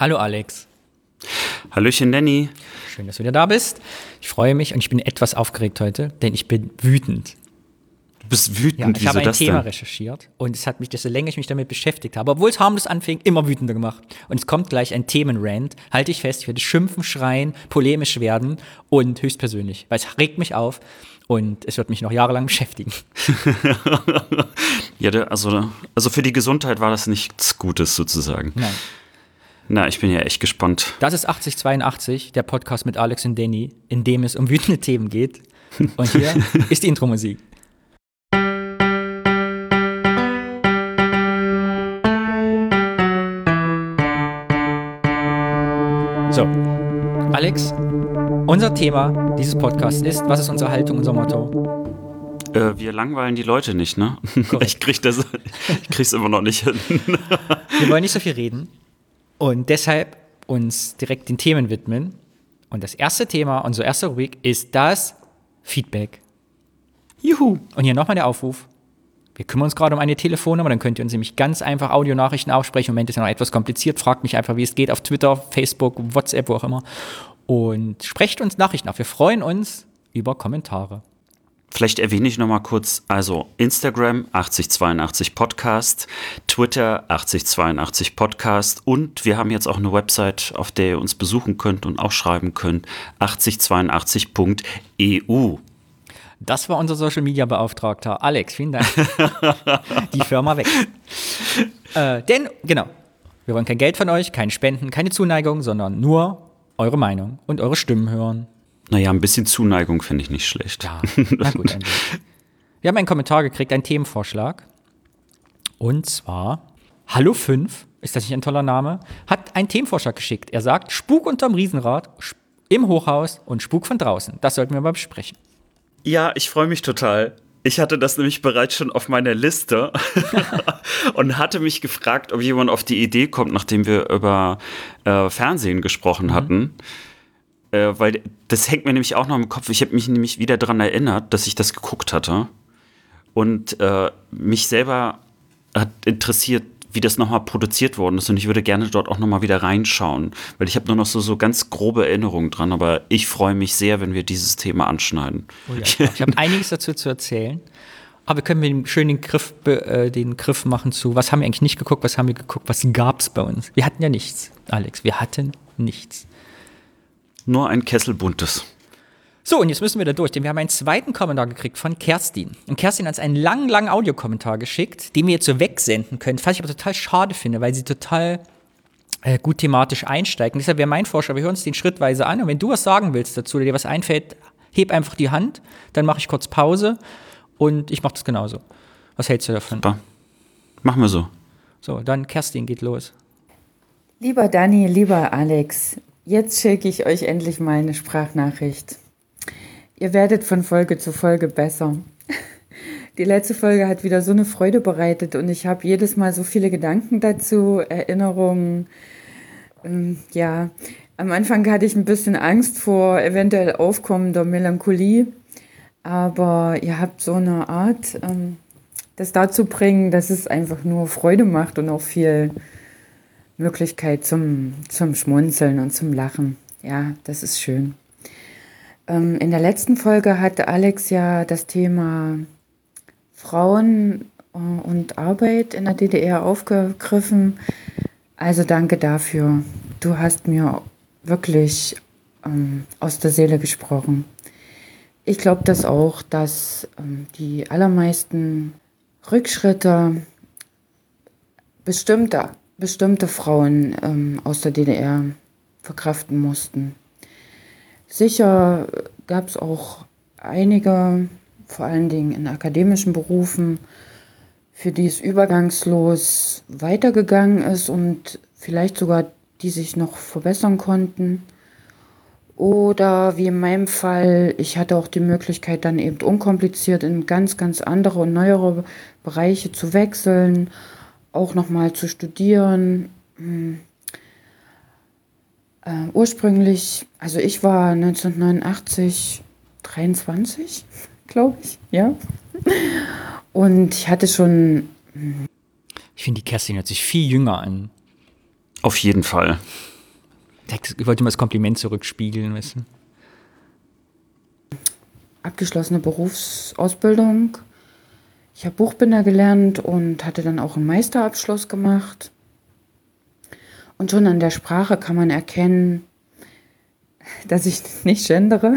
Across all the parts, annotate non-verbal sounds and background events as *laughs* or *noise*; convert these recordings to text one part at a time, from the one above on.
Hallo Alex. Hallöchen Nanny. Schön, dass du wieder da bist. Ich freue mich und ich bin etwas aufgeregt heute, denn ich bin wütend. Du bist wütend, Ja, ich wieso habe ein Thema denn? recherchiert und es hat mich, desto länger ich mich damit beschäftigt habe, obwohl es harmlos anfing, immer wütender gemacht. Und es kommt gleich ein Themenrand. Halte ich fest, ich werde schimpfen, schreien, polemisch werden und höchstpersönlich, weil es regt mich auf und es wird mich noch jahrelang beschäftigen. *laughs* Ja, also, also für die Gesundheit war das nichts Gutes sozusagen. Nein. Na, ich bin ja echt gespannt. Das ist 8082, der Podcast mit Alex und Danny, in dem es um wütende Themen geht. Und hier *laughs* ist die Intro-Musik. So, Alex, unser Thema dieses Podcasts ist, was ist unsere Haltung, unser Motto? Äh, wir langweilen die Leute nicht, ne? *laughs* Ich krieg das, ich krieg's immer noch nicht hin. Wir wollen nicht so viel reden und deshalb uns direkt den Themen widmen. Und das erste Thema, unsere erste Rubrik, ist das Feedback. Juhu. Und hier nochmal der Aufruf. Wir kümmern uns gerade um eine Telefonnummer, dann könnt ihr uns nämlich ganz einfach Audionachrichten aufsprechen. Im Moment ist ja noch etwas kompliziert. Fragt mich einfach, wie es geht auf Twitter, Facebook, WhatsApp, wo auch immer. Und sprecht uns Nachrichten auf. Wir freuen uns über Kommentare. Vielleicht erwähne ich noch mal kurz, also Instagram 8082 Podcast, Twitter 8082 Podcast und wir haben jetzt auch eine Website, auf der ihr uns besuchen könnt und auch schreiben könnt, 8082.eu. Das war unser Social Media Beauftragter. Alex, vielen Dank. *laughs* Die Firma weg. Äh, denn, genau, wir wollen kein Geld von euch, keine Spenden, keine Zuneigung, sondern nur eure Meinung und eure Stimmen hören. Naja, ein bisschen Zuneigung finde ich nicht schlecht. Ja, na gut. *laughs* Wir haben einen Kommentar gekriegt, einen Themenvorschlag. Und zwar, Hallo 5, ist das nicht ein toller Name, hat einen Themenvorschlag geschickt. Er sagt, Spuk unterm Riesenrad, im Hochhaus und Spuk von draußen. Das sollten wir mal besprechen. Ja, ich freue mich total. Ich hatte das nämlich bereits schon auf meiner Liste *laughs* und hatte mich gefragt, ob jemand auf die Idee kommt, nachdem wir über äh, Fernsehen gesprochen hatten. Äh, weil das hängt mir nämlich auch noch im Kopf. Ich habe mich nämlich wieder daran erinnert, dass ich das geguckt hatte. Und äh, mich selber hat interessiert, wie das nochmal produziert worden ist. Und ich würde gerne dort auch nochmal wieder reinschauen. Weil ich habe nur noch so, so ganz grobe Erinnerungen dran. Aber ich freue mich sehr, wenn wir dieses Thema anschneiden. Ich habe *laughs* einiges dazu zu erzählen. Aber wir können wir schön den Griff, äh, den Griff machen zu, was haben wir eigentlich nicht geguckt, was haben wir geguckt, was gab es bei uns? Wir hatten ja nichts, Alex, wir hatten nichts. Nur ein Kessel buntes. So, und jetzt müssen wir da durch, denn wir haben einen zweiten Kommentar gekriegt von Kerstin. Und Kerstin hat uns einen langen, langen Audiokommentar geschickt, den wir jetzt so wegsenden können, was ich aber total schade finde, weil sie total äh, gut thematisch einsteigt. Und deshalb wäre mein Vorschlag, wir hören uns den schrittweise an. Und wenn du was sagen willst dazu oder dir was einfällt, heb einfach die Hand, dann mache ich kurz Pause und ich mache das genauso. Was hältst du davon? Super. Machen wir so. So, dann Kerstin geht los. Lieber Dani, lieber Alex, jetzt schicke ich euch endlich mal eine Sprachnachricht. Ihr werdet von Folge zu Folge besser. *laughs* Die letzte Folge hat wieder so eine Freude bereitet und ich habe jedes Mal so viele Gedanken dazu, Erinnerungen. Ähm, ja, am Anfang hatte ich ein bisschen Angst vor eventuell aufkommender Melancholie, aber ihr habt so eine Art, ähm, das dazu bringen, dass es einfach nur Freude macht und auch viel Möglichkeit zum, zum Schmunzeln und zum Lachen. Ja, das ist schön. Ähm, in der letzten Folge hatte Alex ja das Thema Frauen äh, und Arbeit in der DDR aufgegriffen. Also danke dafür. Du hast mir wirklich ähm, aus der Seele gesprochen. Ich glaube das auch, dass ähm, die allermeisten Rückschritte bestimmte, bestimmte Frauen ähm, aus der DDR verkraften mussten. Sicher gab es auch einige, vor allen Dingen in akademischen Berufen, für die es übergangslos weitergegangen ist und vielleicht sogar die sich noch verbessern konnten. Oder wie in meinem Fall, ich hatte auch die Möglichkeit, dann eben unkompliziert in ganz, ganz andere und neuere Bereiche zu wechseln, auch nochmal zu studieren. Hm. Äh, ursprünglich, also ich war 1989 23, glaube ich, ja. Und ich hatte schon, Ich finde, die Kerstin hört sich viel jünger an. Auf jeden Fall. Ich wollte mal das Kompliment zurückspiegeln wissen. Abgeschlossene Berufsausbildung. Ich habe Buchbinder gelernt und hatte dann auch einen Meisterabschluss gemacht. Und schon an der Sprache kann man erkennen, dass ich *laughs* nicht gendere.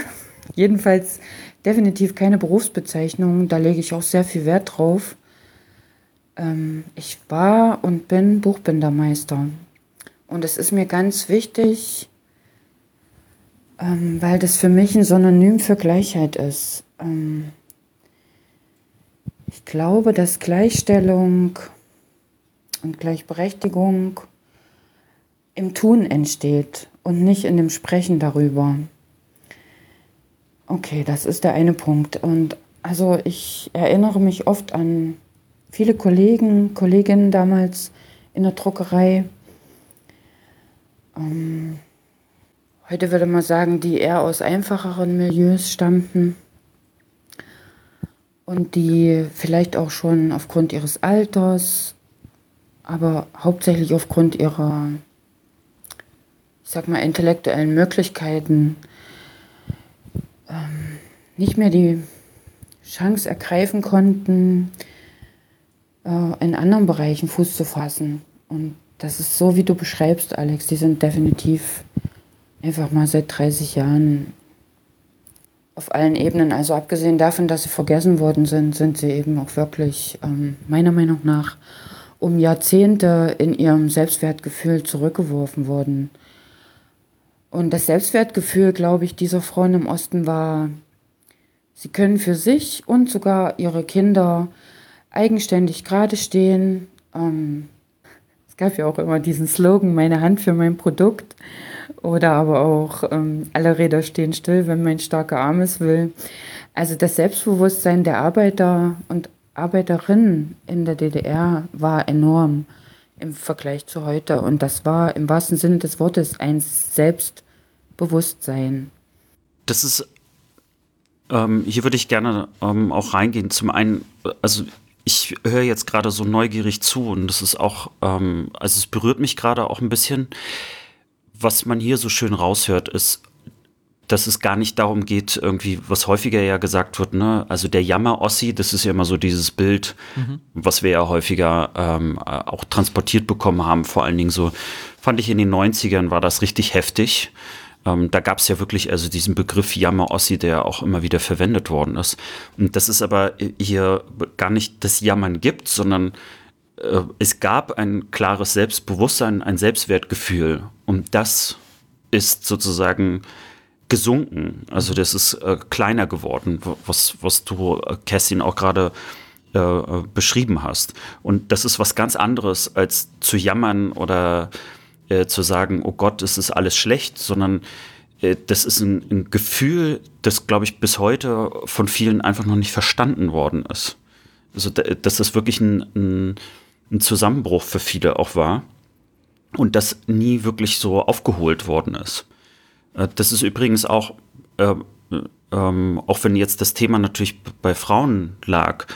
Jedenfalls definitiv keine Berufsbezeichnung. Da lege ich auch sehr viel Wert drauf. Ähm, ich war und bin Buchbindermeister. Und es ist mir ganz wichtig, ähm, weil das für mich ein Synonym für Gleichheit ist. Ich glaube, dass Gleichstellung und Gleichberechtigung im Tun entsteht und nicht in dem Sprechen darüber. Okay, das ist der eine Punkt. Und also ich erinnere mich oft an viele Kollegen, Kolleginnen damals in der Druckerei. Ähm, heute würde man sagen, die eher aus einfacheren Milieus stammten und die vielleicht auch schon aufgrund ihres Alters, aber hauptsächlich aufgrund ihrer, ich sag mal, intellektuellen Möglichkeiten ähm, nicht mehr die Chance ergreifen konnten, äh, in anderen Bereichen Fuß zu fassen. Und das ist so, wie du beschreibst, Alex. Die sind definitiv einfach mal seit 30 Jahren auf allen Ebenen. Also abgesehen davon, dass sie vergessen worden sind, sind sie eben auch wirklich, ähm, meiner Meinung nach, um Jahrzehnte in ihrem Selbstwertgefühl zurückgeworfen worden. Und das Selbstwertgefühl, glaube ich, dieser Frauen im Osten war, sie können für sich und sogar ihre Kinder eigenständig gerade stehen. Ähm, es gab ja auch immer diesen Slogan, meine Hand für mein Produkt. Oder aber auch, ähm, alle Räder stehen still, wenn mein starker Arm es will. Also das Selbstbewusstsein der Arbeiter und Arbeiterinnen in der DDR war enorm im Vergleich zu heute. Und das war im wahrsten Sinne des Wortes ein Selbstbewusstsein. Das ist, ähm, hier würde ich gerne ähm, auch reingehen. Zum einen, also ich höre jetzt gerade so neugierig zu und das ist auch, ähm, also es berührt mich gerade auch ein bisschen. Was man hier so schön raushört, ist, dass es gar nicht darum geht, irgendwie, was häufiger ja gesagt wird, ne, also der Jammer-Ossi, das ist ja immer so dieses Bild, mhm. was wir ja häufiger ähm, auch transportiert bekommen haben, vor allen Dingen so, fand ich in den 90ern war das richtig heftig. Ähm, da gab es ja wirklich also diesen Begriff Jammer-Ossi, der auch immer wieder verwendet worden ist. Und das ist aber hier gar nicht das Jammern gibt, sondern äh, es gab ein klares Selbstbewusstsein, ein Selbstwertgefühl. Und das ist sozusagen gesunken. Also das ist äh, kleiner geworden, was, was du, äh, Kerstin, auch gerade äh, beschrieben hast. Und das ist was ganz anderes, als zu jammern oder äh, zu sagen, oh Gott, es ist alles schlecht, sondern äh, das ist ein, ein Gefühl, das, glaube ich, bis heute von vielen einfach noch nicht verstanden worden ist. Also, dass das wirklich ein, ein, ein Zusammenbruch für viele auch war und das nie wirklich so aufgeholt worden ist. Äh, das ist übrigens auch, äh, ähm, auch wenn jetzt das Thema natürlich bei Frauen lag,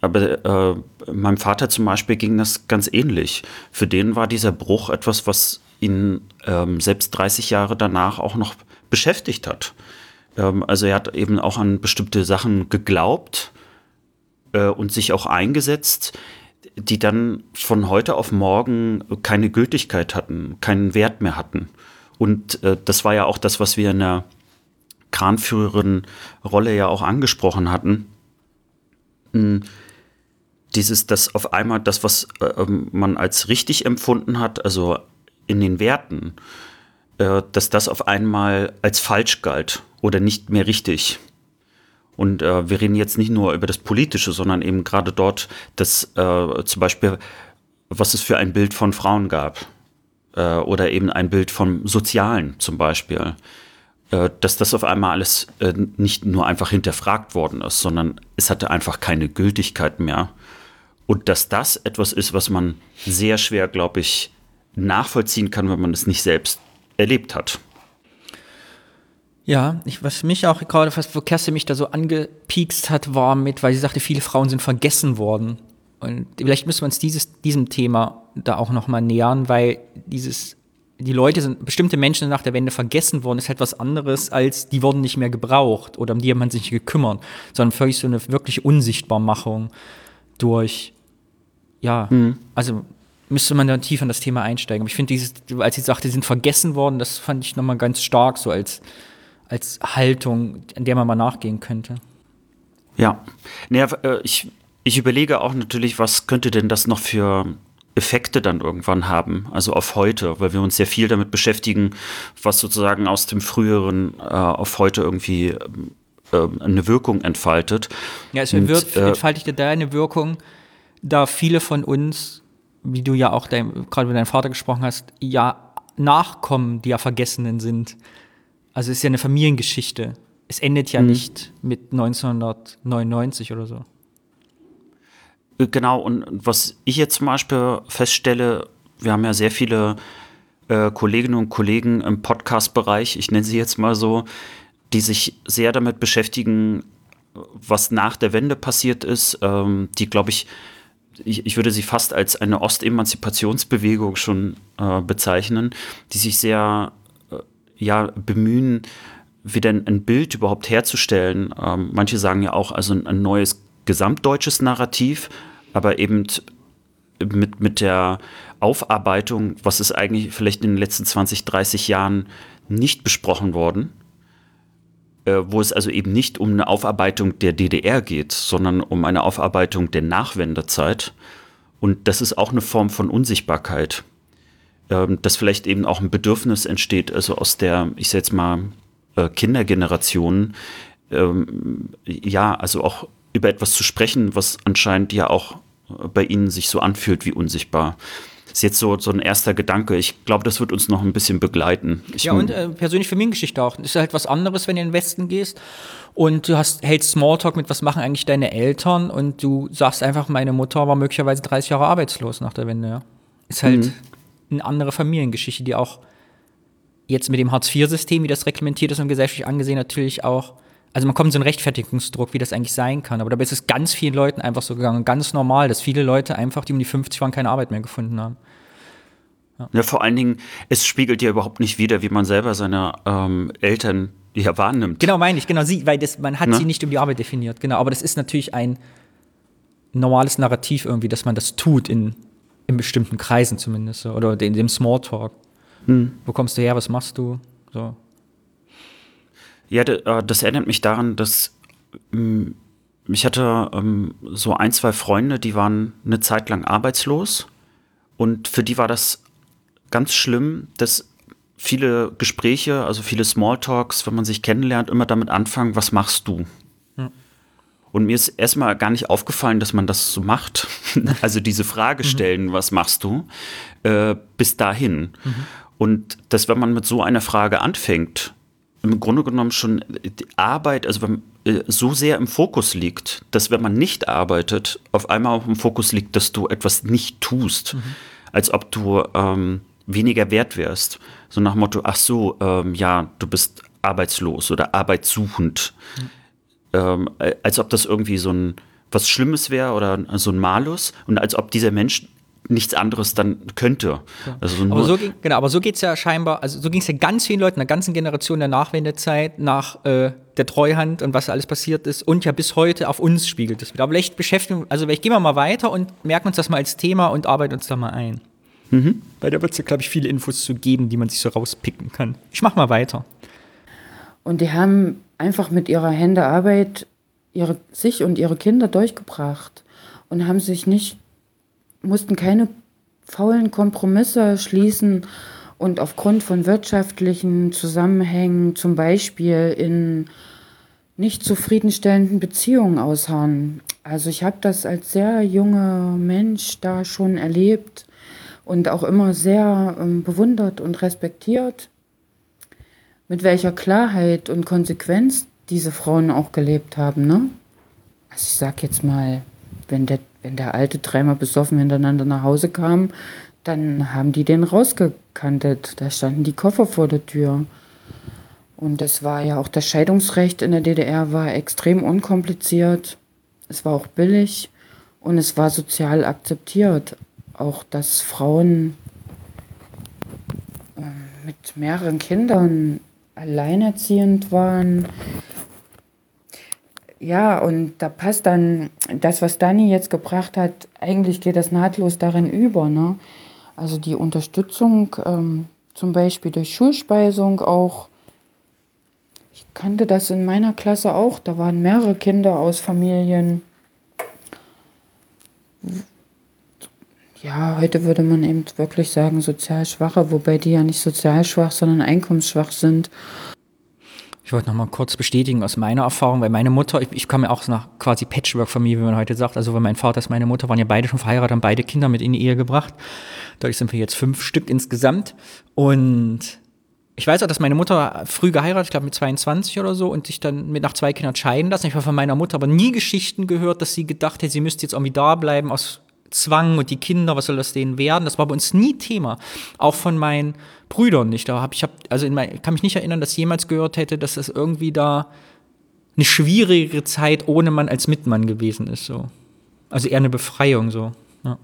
aber äh, meinem Vater zum Beispiel ging das ganz ähnlich. Für den war dieser Bruch etwas, was ihn ähm, selbst 30 Jahre danach auch noch beschäftigt hat. Ähm, also er hat eben auch an bestimmte Sachen geglaubt äh, und sich auch eingesetzt, die dann von heute auf morgen keine Gültigkeit hatten, keinen Wert mehr hatten. Und äh, das war ja auch das, was wir in der Kranführerin Rolle ja auch angesprochen hatten. Hm dieses, dass auf einmal das, was äh, ähm, man als richtig empfunden hat, also in den Werten, äh, dass das auf einmal als falsch galt oder nicht mehr richtig. Und äh, wir reden jetzt nicht nur über das Politische, sondern eben gerade dort, dass äh, zum Beispiel, was es für ein Bild von Frauen gab äh, oder eben ein Bild vom Sozialen zum Beispiel äh, dass das auf einmal alles nicht nur einfach hinterfragt worden ist, sondern es hatte einfach keine Gültigkeit mehr. Und dass das etwas ist, was man sehr schwer, glaube ich, nachvollziehen kann, wenn man es nicht selbst erlebt hat. Ja, ich, was mich auch gerade, was wo Kerstin mich da so angepiekst hat, war mit, weil sie sagte, viele Frauen sind vergessen worden. Und vielleicht müssen wir uns dieses, diesem Thema da auch nochmal nähern, weil dieses die Leute sind, bestimmte Menschen sind nach der Wende vergessen worden, ist etwas anderes als die wurden nicht mehr gebraucht oder um die hat man sich nicht gekümmert, sondern völlig so eine wirklich Unsichtbarmachung durch, ja, mhm. also müsste man dann tiefer in das Thema einsteigen. Aber ich finde dieses, als sie sagte, die sind vergessen worden, das fand ich nochmal ganz stark so als, als Haltung, in der man mal nachgehen könnte. Ja, naja, äh, ich, ich überlege auch natürlich, was könnte denn das noch für Effekte dann irgendwann haben, also auf heute, weil wir uns sehr viel damit beschäftigen, was sozusagen aus dem früheren äh, auf heute irgendwie äh, eine Wirkung entfaltet. Ja, es wird, äh, entfaltet da eine Wirkung, da viele von uns, wie du ja auch dein, gerade mit deinem Vater gesprochen hast, ja Nachkommen, die ja Vergessenen sind. Also es ist ja eine Familiengeschichte. Es endet ja mhm. nicht mit 1999 oder so. Genau, und was ich jetzt zum Beispiel feststelle, wir haben ja sehr viele äh, Kolleginnen und Kollegen im Podcast-Bereich, ich nenne sie jetzt mal so, die sich sehr damit beschäftigen, was nach der Wende passiert ist, ähm, die, glaube ich, ich, ich, würde sie fast als eine Ostemanzipationsbewegung schon äh, bezeichnen, die sich sehr äh, ja, bemühen, wieder ein Bild überhaupt herzustellen. Ähm, manche sagen ja auch, also ein, neues gesamtdeutsches Narrativ, aber eben mit, mit der Aufarbeitung, was ist eigentlich vielleicht in den letzten 20, 30 Jahren nicht besprochen worden, äh, wo es also eben nicht um eine Aufarbeitung der DDR geht, sondern um eine Aufarbeitung der Nachwendezeit. Und das ist auch eine Form von Unsichtbarkeit, ähm, dass vielleicht eben auch ein Bedürfnis entsteht, also aus der, ich sag jetzt mal, äh, Kindergeneration, ähm, ja, also auch über etwas zu sprechen, was anscheinend ja auch äh, bei Ihnen sich so anfühlt wie unsichtbar. Das ist jetzt so, so ein erster Gedanke. Ich glaube, das wird uns noch ein bisschen begleiten. Ich ja, und äh, persönlich Familiengeschichte auch. Ist halt was anderes, wenn du in den Westen gehst und du hast, hältst Smalltalk mit, was machen eigentlich deine Eltern und du sagst einfach, meine Mutter war möglicherweise 30 Jahre arbeitslos nach der Wende. Ja. Ist halt mhm. Eine andere Familiengeschichte, die auch jetzt mit dem Hartz-IV-System, wie das reglementiert ist und gesellschaftlich angesehen, natürlich auch also man kommt in so einen Rechtfertigungsdruck, wie das eigentlich sein kann. Aber dabei ist es ganz vielen Leuten einfach so gegangen. Ganz normal, dass viele Leute einfach, die um die 50 waren, keine Arbeit mehr gefunden haben. Ja. ja vor allen Dingen, es spiegelt ja überhaupt nicht wider, wie man selber seine ähm, Eltern ja wahrnimmt. Genau, meine ich, genau, sie, weil das, man hat ne? sie nicht um die Arbeit definiert, genau. Aber das ist natürlich ein normales Narrativ irgendwie, dass man das tut in, in bestimmten Kreisen zumindest, so, oder in dem Smalltalk. Hm. Wo kommst du her, was machst du? So. Ja, äh, das erinnert mich daran, dass mm, ich hatte ähm, so ein, zwei Freunde, die waren eine Zeit lang arbeitslos. Und für die war das ganz schlimm, dass viele Gespräche, also viele Smalltalks, wenn man sich kennenlernt, immer damit anfangen, was machst du? Und mir ist erstmal gar nicht aufgefallen, dass man das so macht. *laughs* also diese Frage mhm. stellen, mhm. was machst du? Äh, bis dahin. Mhm. Und dass, wenn man mit so einer Frage anfängt, im Grunde genommen schon die Arbeit, also wenn, äh, so sehr im Fokus liegt, dass wenn man nicht arbeitet, auf einmal auch im Fokus liegt, dass du etwas nicht tust, mhm. als ob du ähm, weniger wert wärst. So nach dem Motto, ach so, ähm, ja, du bist arbeitslos oder arbeitssuchend. Mhm. Ähm, als ob das irgendwie so ein was Schlimmes wäre oder so ein Malus und als ob dieser Mensch nichts anderes dann könnte. Ja. Also aber so ging, genau, aber so geht es ja scheinbar, also so ging es ja ganz vielen Leuten, der ganzen Generation der Nachwendezeit, nach äh, der Treuhand und was alles passiert ist und ja bis heute auf uns spiegelt es wieder. Aber vielleicht beschäftigen, also vielleicht gehen wir mal weiter und merken uns das mal als Thema und arbeiten uns da mal ein. Mhm. Weil da wird es ja, glaube ich, viele Infos zu geben, die man sich so rauspicken kann. Ich mach mal weiter. Und die haben einfach mit ihrer Hände Arbeit ihre, sich und ihre Kinder durchgebracht und haben sich nicht mussten keine faulen Kompromisse schließen und aufgrund von wirtschaftlichen Zusammenhängen zum Beispiel in nicht zufriedenstellenden Beziehungen ausharren. Also ich habe das als sehr junger Mensch da schon erlebt und auch immer sehr ähm, bewundert und respektiert, mit welcher Klarheit und Konsequenz diese Frauen auch gelebt haben. Ne? Also ich sag jetzt mal, wenn der wenn der Alte dreimal besoffen hintereinander nach Hause kam, dann haben die den rausgekantet. Da standen die Koffer vor der Tür. Und es war ja auch das Scheidungsrecht in der DDR war extrem unkompliziert. Es war auch billig und es war sozial akzeptiert. Auch dass Frauen ähm, mit mehreren Kindern alleinerziehend waren. Ja, und da passt dann das, was Dani jetzt gebracht hat, eigentlich geht das nahtlos darin über. Ne? Also die Unterstützung ähm, zum Beispiel durch Schulspeisung auch. Ich kannte das in meiner Klasse auch. Da waren mehrere Kinder aus Familien. Ja, heute würde man eben wirklich sagen sozial schwache, wobei die ja nicht sozial schwach, sondern einkommensschwach sind. Ich wollte noch mal kurz bestätigen aus meiner Erfahrung, weil meine Mutter, ich, ich komme ja auch nach quasi Patchwork-Familie, wie man heute sagt. Also, weil mein Vater und meine Mutter waren ja beide schon verheiratet, haben beide Kinder mit in die Ehe gebracht. Dadurch sind wir jetzt fünf Stück insgesamt. Und ich weiß auch, dass meine Mutter früh geheiratet, ich glaube mit 22 oder so, und sich dann mit nach zwei Kindern scheiden lassen. Ich habe von meiner Mutter aber nie Geschichten gehört, dass sie gedacht hätte, sie müsste jetzt irgendwie da bleiben aus Zwang und die Kinder, was soll das denen werden? Das war bei uns nie Thema. Auch von meinen Brüdern nicht. Da hab ich hab, also in mein, kann mich nicht erinnern, dass ich jemals gehört hätte, dass es irgendwie da eine schwierigere Zeit ohne Mann als Mitmann gewesen ist. So. Also eher eine Befreiung so. Ja,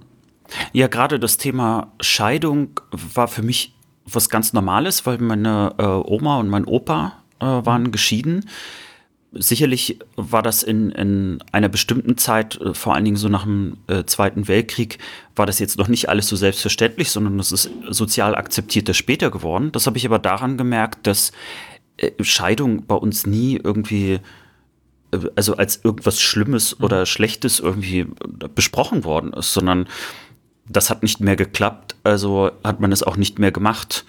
ja gerade das Thema Scheidung war für mich was ganz Normales, weil meine äh, Oma und mein Opa äh, waren geschieden sicherlich war das in, in einer bestimmten Zeit, äh, vor allen Dingen so nach dem äh, Zweiten Weltkrieg, war das jetzt noch nicht alles so selbstverständlich, sondern das ist sozial akzeptierter später geworden. Das habe ich aber daran gemerkt, dass äh, Scheidung bei uns nie irgendwie äh, also als irgendwas Schlimmes mhm. oder Schlechtes irgendwie besprochen worden ist, sondern das hat nicht mehr geklappt, also hat man es auch nicht mehr gemacht.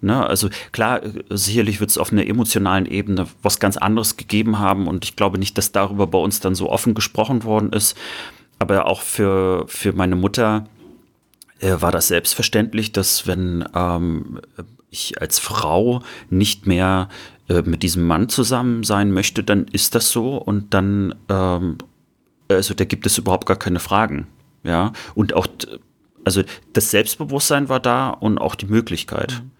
Ne, also klar, sicherlich wird es auf einer emotionalen Ebene was ganz anderes gegeben haben und ich glaube nicht, dass darüber bei uns dann so offen gesprochen worden ist. Aber auch für, für meine Mutter äh, war das selbstverständlich, dass wenn ähm, ich als Frau nicht mehr äh, mit diesem Mann zusammen sein möchte, dann ist das so und dann, ähm, also da gibt es überhaupt gar keine Fragen. Ja, und auch, also das Selbstbewusstsein war da und auch die Möglichkeit. Mhm.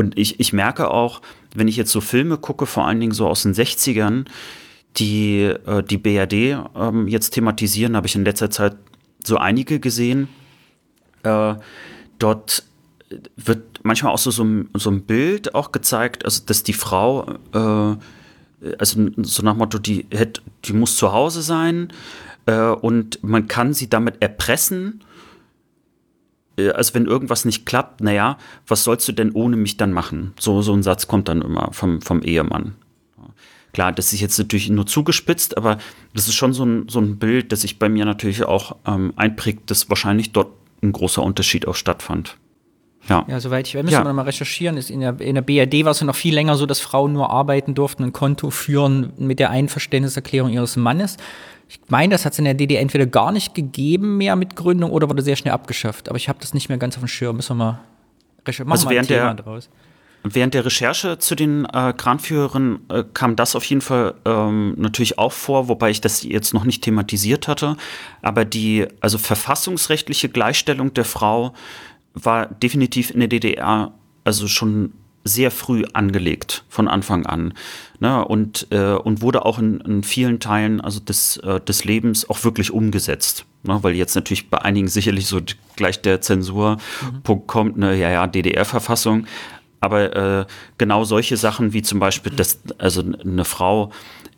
Und ich, ich merke auch, wenn ich jetzt so Filme gucke, vor allen Dingen so aus den 60ern, die äh, die BRD ähm, jetzt thematisieren, habe ich in letzter Zeit so einige gesehen. Äh, dort wird manchmal auch so, so, so, ein Bild auch gezeigt, also dass die Frau, äh, also so nach Motto, die, die muss zu Hause sein äh, und man kann sie damit erpressen, äh, also wenn irgendwas nicht klappt, naja, was sollst du denn ohne mich dann machen? So, so ein Satz kommt dann immer vom, vom Ehemann. Klar, das ist jetzt natürlich nur zugespitzt, aber das ist schon so ein, so ein Bild, das sich bei mir natürlich auch ähm, einprägt, dass wahrscheinlich dort ein großer Unterschied auch stattfand. Ja. ja, soweit ich weiß, müssen ja. wir mal recherchieren. Ist in, der, in der BRD war es ja noch viel länger so, dass Frauen nur arbeiten durften, ein Konto führen mit der Einverständniserklärung ihres Mannes. Ich meine, das hat es in der DDR entweder gar nicht gegeben mehr mit Gründung oder wurde sehr schnell abgeschafft. Aber ich habe das nicht mehr ganz auf dem Schirm. Müssen wir mal recherchieren. Also während der, draus. Während der Recherche zu den äh, Kranführerinnen äh, kam das auf jeden Fall ähm, natürlich auch vor, wobei ich das jetzt noch nicht thematisiert hatte. Aber die also verfassungsrechtliche Gleichstellung der Frau war definitiv in der DDR also schon sehr früh angelegt von Anfang an ne? und, äh, und wurde auch in, in, vielen Teilen also des, äh, des Lebens auch wirklich umgesetzt. Ne? Weil jetzt natürlich bei einigen sicherlich so gleich der Zensurpunkt mhm. kommt, ne, ja, ja, DDR-Verfassung. Aber äh, genau solche Sachen wie zum Beispiel, dass also eine Frau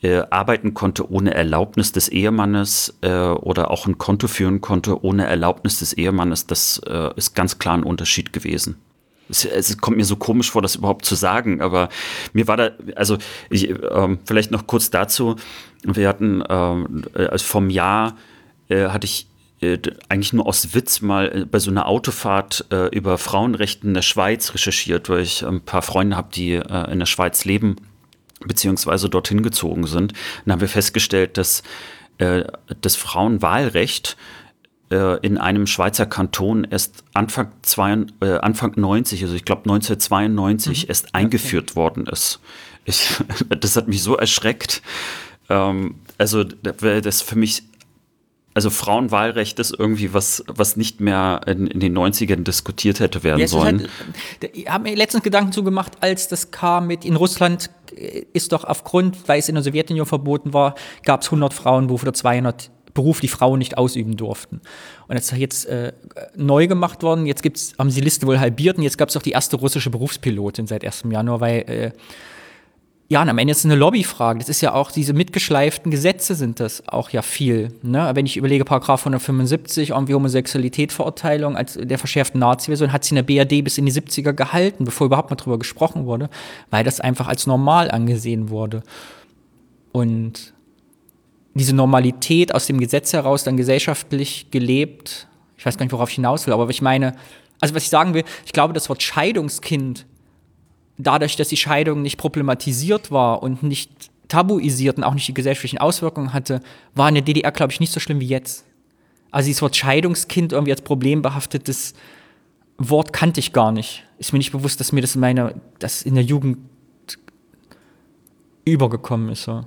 äh, arbeiten konnte ohne Erlaubnis des Ehemannes äh, oder auch ein Konto führen konnte ohne Erlaubnis des Ehemannes, das äh, ist ganz klar ein Unterschied gewesen. Es, es, kommt mir so komisch vor, das überhaupt zu sagen, aber mir war da, also ich, ähm, vielleicht noch kurz dazu, wir hatten ähm, also vom Jahr äh, hatte ich äh, eigentlich nur aus Witz mal äh, bei so einer Autofahrt äh, über Frauenrechte in der Schweiz recherchiert, weil ich ein paar Freunde habe, die in der Schweiz leben beziehungsweise dorthin gezogen sind. Dann haben wir festgestellt, dass das Frauenwahlrecht äh, in einem Schweizer Kanton erst Anfang, zwei, äh, Anfang 90, also ich glaube 1992, mhm. erst eingeführt worden ist. Ich, *laughs* das hat mich so erschreckt. Ähm, also das für mich also Frauenwahlrecht ist irgendwie was, was nicht mehr in, in den 90ern diskutiert hätte werden ja, sollen. Halt, ich habe mir letztens Gedanken zugemacht, als das kam mit in Russland ist doch aufgrund, weil es in der Sowjetunion verboten war, gab es 100 Frauen, wo für 200 Beruf die Frauen nicht ausüben durften. Und das ist jetzt äh, neu gemacht worden. Jetzt gibt's, haben sie die Liste wohl halbiert und jetzt gab es auch die erste russische Berufspilotin seit 1. Januar, weil äh, ja, und am Ende ist es eine Lobbyfrage. Das ist ja auch, diese mitgeschleiften Gesetze sind das auch ja viel. Ne? Wenn ich überlege, Paragraph 175, irgendwie Homosexualität, Verurteilung als der verschärften Nazi-Version, hat sie in der BRD bis in die 70er gehalten, bevor überhaupt mal drüber gesprochen wurde, weil das einfach als normal angesehen wurde. Und diese Normalität aus dem Gesetz heraus dann gesellschaftlich gelebt, ich weiß gar nicht, worauf ich hinaus will, aber ich meine, also was ich sagen will, ich glaube, das Wort Scheidungskind dadurch, dass die Scheidung nicht problematisiert war und nicht tabuisiert und auch nicht die gesellschaftlichen Auswirkungen hatte, war in der DDR, glaube ich, nicht so schlimm wie jetzt. Also dieses Wort Scheidungskind irgendwie als problembehaftetes Wort kannte ich gar nicht. Ist mir nicht bewusst, dass mir das in meiner, das in der Jugend übergekommen ist. So. Weißt du,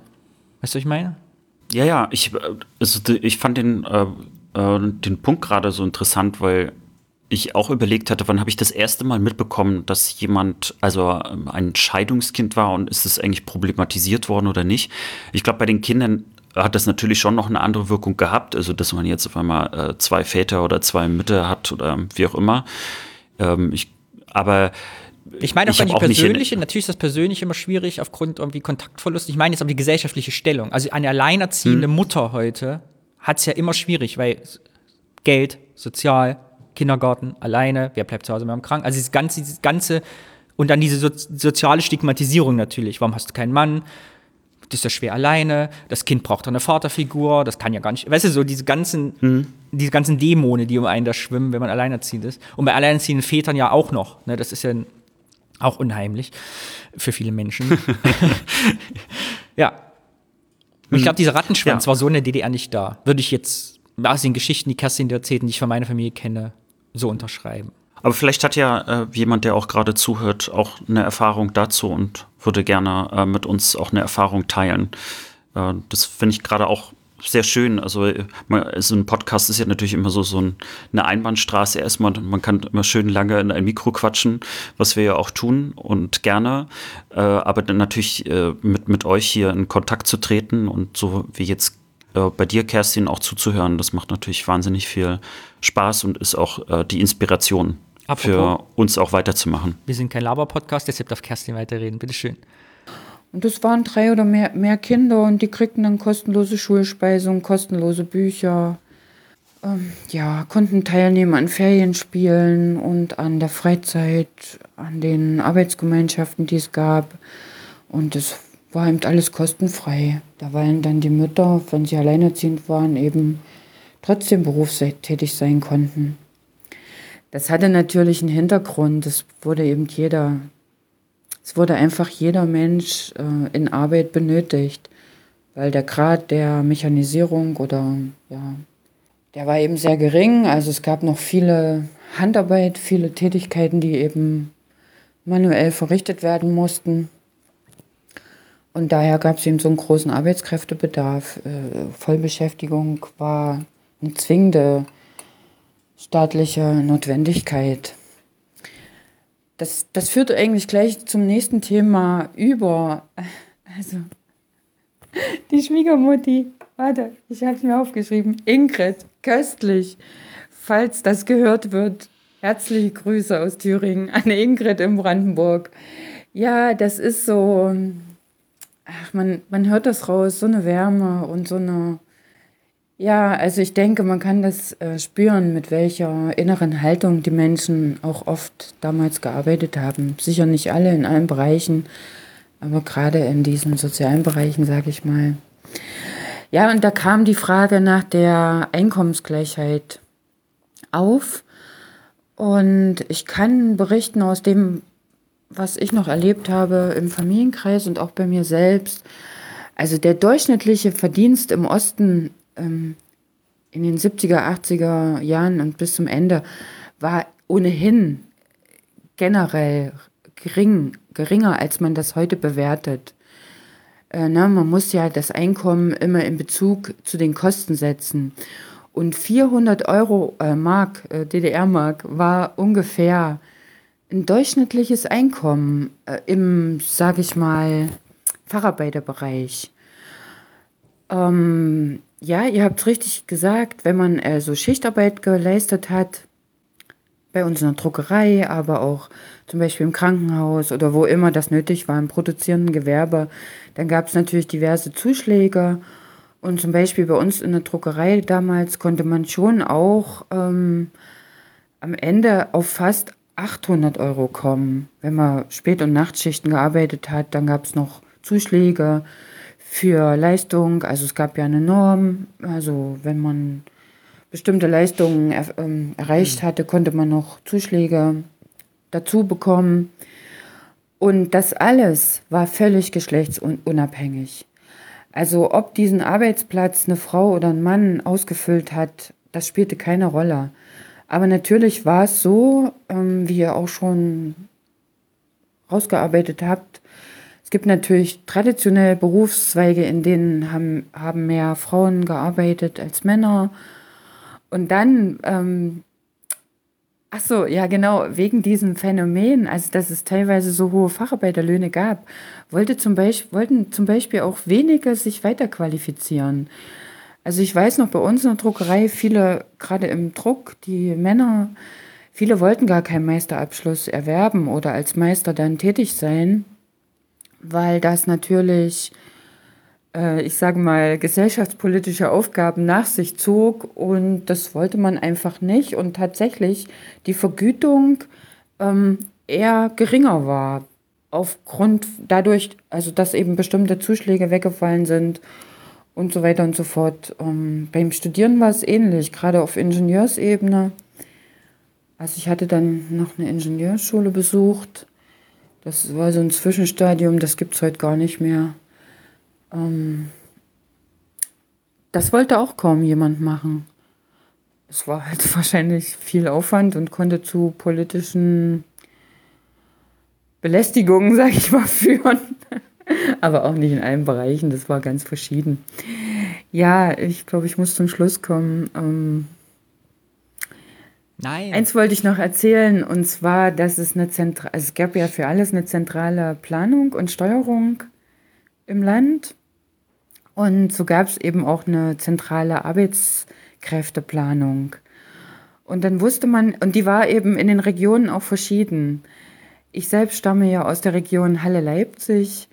was ich meine? Ja, ja, ich, also, ich fand den, äh, äh den Punkt gerade so interessant, weil ich auch überlegt hatte, wann habe ich das erste Mal mitbekommen, dass jemand, also ähm, ein Scheidungskind war und ist es eigentlich problematisiert worden oder nicht. Ich glaube, bei den Kindern hat das natürlich schon noch eine andere Wirkung gehabt, also dass man jetzt auf einmal äh, zwei Väter oder zwei Mütter hat oder wie auch immer. Ähm, ich, aber ich meine auch, ich die persönliche, natürlich ist das persönlich immer schwierig aufgrund irgendwie Kontaktverlust. Ich meine jetzt aber die gesellschaftliche Stellung. Also eine alleinerziehende hm. Mutter heute hat es ja immer schwierig, weil Geld, sozial, Kindergarten, alleine, wer bleibt zu Hause, wer am krank. Also dieses ganze, dieses ganze, und dann diese so, soziale Stigmatisierung natürlich. Warum hast du keinen Mann? Das ist ja schwer alleine, das Kind braucht eine Vaterfigur, das kann ja gar nicht. Weißt du, so diese ganzen, mhm. diese ganzen Dämonen, die um einen da schwimmen, wenn man alleinerziehend ist. Und bei alleinerziehenden Vätern ja auch noch. Ne? Das ist ja auch unheimlich für viele Menschen. *laughs* ja. Ich glaube, dieser Rattenschwanz ja. war so in der DDR nicht da. Würde ich jetzt aus den Geschichten, die Kerstin erzählt, die ich von meiner Familie kenne, so unterschreiben. Aber vielleicht hat ja äh, jemand, der auch gerade zuhört, auch eine Erfahrung dazu und würde gerne äh, mit uns auch eine Erfahrung teilen. Äh, das finde ich gerade auch sehr schön. Also, so ein Podcast ist ja natürlich immer so, so eine Einbahnstraße erstmal. Man kann immer schön lange in ein Mikro quatschen, was wir ja auch tun und gerne. Äh, aber dann natürlich äh, mit, mit euch hier in Kontakt zu treten und so wie jetzt äh, bei dir, Kerstin, auch zuzuhören, das macht natürlich wahnsinnig viel Spaß und ist auch äh, die Inspiration Apropos, für uns auch weiterzumachen. Wir sind kein Laber-Podcast, deshalb darf Kerstin weiterreden. Bitteschön. Und das waren drei oder mehr, mehr Kinder und die kriegten dann kostenlose Schulspeisung, kostenlose Bücher. Ähm, ja, konnten teilnehmen an Ferienspielen und an der Freizeit, an den Arbeitsgemeinschaften, die es gab. Und es war eben alles kostenfrei. Da waren dann die Mütter, wenn sie alleinerziehend waren, eben trotzdem berufstätig sein konnten. Das hatte natürlich einen Hintergrund. Es wurde eben jeder, es wurde einfach jeder Mensch äh, in Arbeit benötigt, weil der Grad der Mechanisierung oder ja, der war eben sehr gering. Also es gab noch viele Handarbeit, viele Tätigkeiten, die eben manuell verrichtet werden mussten. Und daher gab es eben so einen großen Arbeitskräftebedarf. Äh, Vollbeschäftigung war eine zwingende staatliche Notwendigkeit. Das, das führt eigentlich gleich zum nächsten Thema über. Also, die Schwiegermutti, warte, ich habe es mir aufgeschrieben. Ingrid, köstlich. Falls das gehört wird, herzliche Grüße aus Thüringen an Ingrid in Brandenburg. Ja, das ist so, ach, man, man hört das raus, so eine Wärme und so eine ja, also ich denke, man kann das äh, spüren, mit welcher inneren Haltung die Menschen auch oft damals gearbeitet haben. Sicher nicht alle in allen Bereichen, aber gerade in diesen sozialen Bereichen, sage ich mal. Ja, und da kam die Frage nach der Einkommensgleichheit auf. Und ich kann berichten aus dem, was ich noch erlebt habe im Familienkreis und auch bei mir selbst. Also der durchschnittliche Verdienst im Osten ähm, in den 70er, 80er Jahren und bis zum Ende war ohnehin generell gering, geringer, als man das heute bewertet. Äh, na, man muss ja das Einkommen immer in Bezug zu den Kosten setzen. Und 400 Euro äh, Mark, äh, DDR-Mark, war ungefähr ein durchschnittliches Einkommen äh, im, sage ich mal, Facharbeiterbereich. Ähm, ja, ihr habt richtig gesagt, wenn man äh, so Schichtarbeit geleistet hat, bei uns in der Druckerei, aber auch zum Beispiel im Krankenhaus oder wo immer das nötig war, im produzierenden Gewerbe, dann gab es natürlich diverse Zuschläge. Und zum Beispiel bei uns in der Druckerei damals konnte man schon auch ähm, am Ende auf fast 800 Euro kommen. Wenn man Spät- und Nachtschichten gearbeitet hat, dann gab es noch Zuschläge für Leistung. Also es gab ja eine Norm. Also wenn man bestimmte Leistungen er, ähm, erreicht hatte, konnte man noch Zuschläge dazu bekommen. Und das alles war völlig geschlechtsunabhängig. Also ob diesen Arbeitsplatz eine Frau oder ein Mann ausgefüllt hat, das spielte keine Rolle. Aber natürlich war es so, ähm, wie ihr auch schon rausgearbeitet habt, es gibt natürlich traditionell Berufszweige, in denen haben, haben mehr Frauen gearbeitet als Männer. Und dann, ähm, ach so, ja genau, wegen diesem Phänomen, also dass es teilweise so hohe Facharbeiterlöhne gab, wollte zum Beispiel, wollten zum Beispiel auch weniger sich weiterqualifizieren. Also ich weiß noch bei uns in der Druckerei, viele, gerade im Druck, die Männer, viele wollten gar keinen Meisterabschluss erwerben oder als Meister dann tätig sein weil das natürlich, äh, ich sage mal, gesellschaftspolitische Aufgaben nach sich zog und das wollte man einfach nicht und tatsächlich die Vergütung ähm, eher geringer war. Aufgrund dadurch, also dass eben bestimmte Zuschläge weggefallen sind und so weiter und so fort. Ähm, beim Studieren war es ähnlich, gerade auf Ingenieursebene. Also ich hatte dann noch eine Ingenieurschule besucht das war so ein Zwischenstadium, das gibt es heute gar nicht mehr. Ähm, das wollte auch kaum jemand machen. Es war halt *laughs* wahrscheinlich viel Aufwand und konnte zu politischen Belästigungen, sag ich mal, *laughs* führen. Aber auch nicht in allen Bereichen, das war ganz verschieden. Ja, ich glaube, ich muss zum Schluss kommen. Ähm, Nein. Eins wollte ich noch erzählen, und zwar, dass es eine zentrale, also es gab ja für alles eine zentrale Planung und Steuerung im Land. Und so gab es eben auch eine zentrale Arbeitskräfteplanung. Und dann wusste man, und die war eben in den Regionen auch verschieden. Ich selbst stamme ja aus der Region Halle-Leipzig.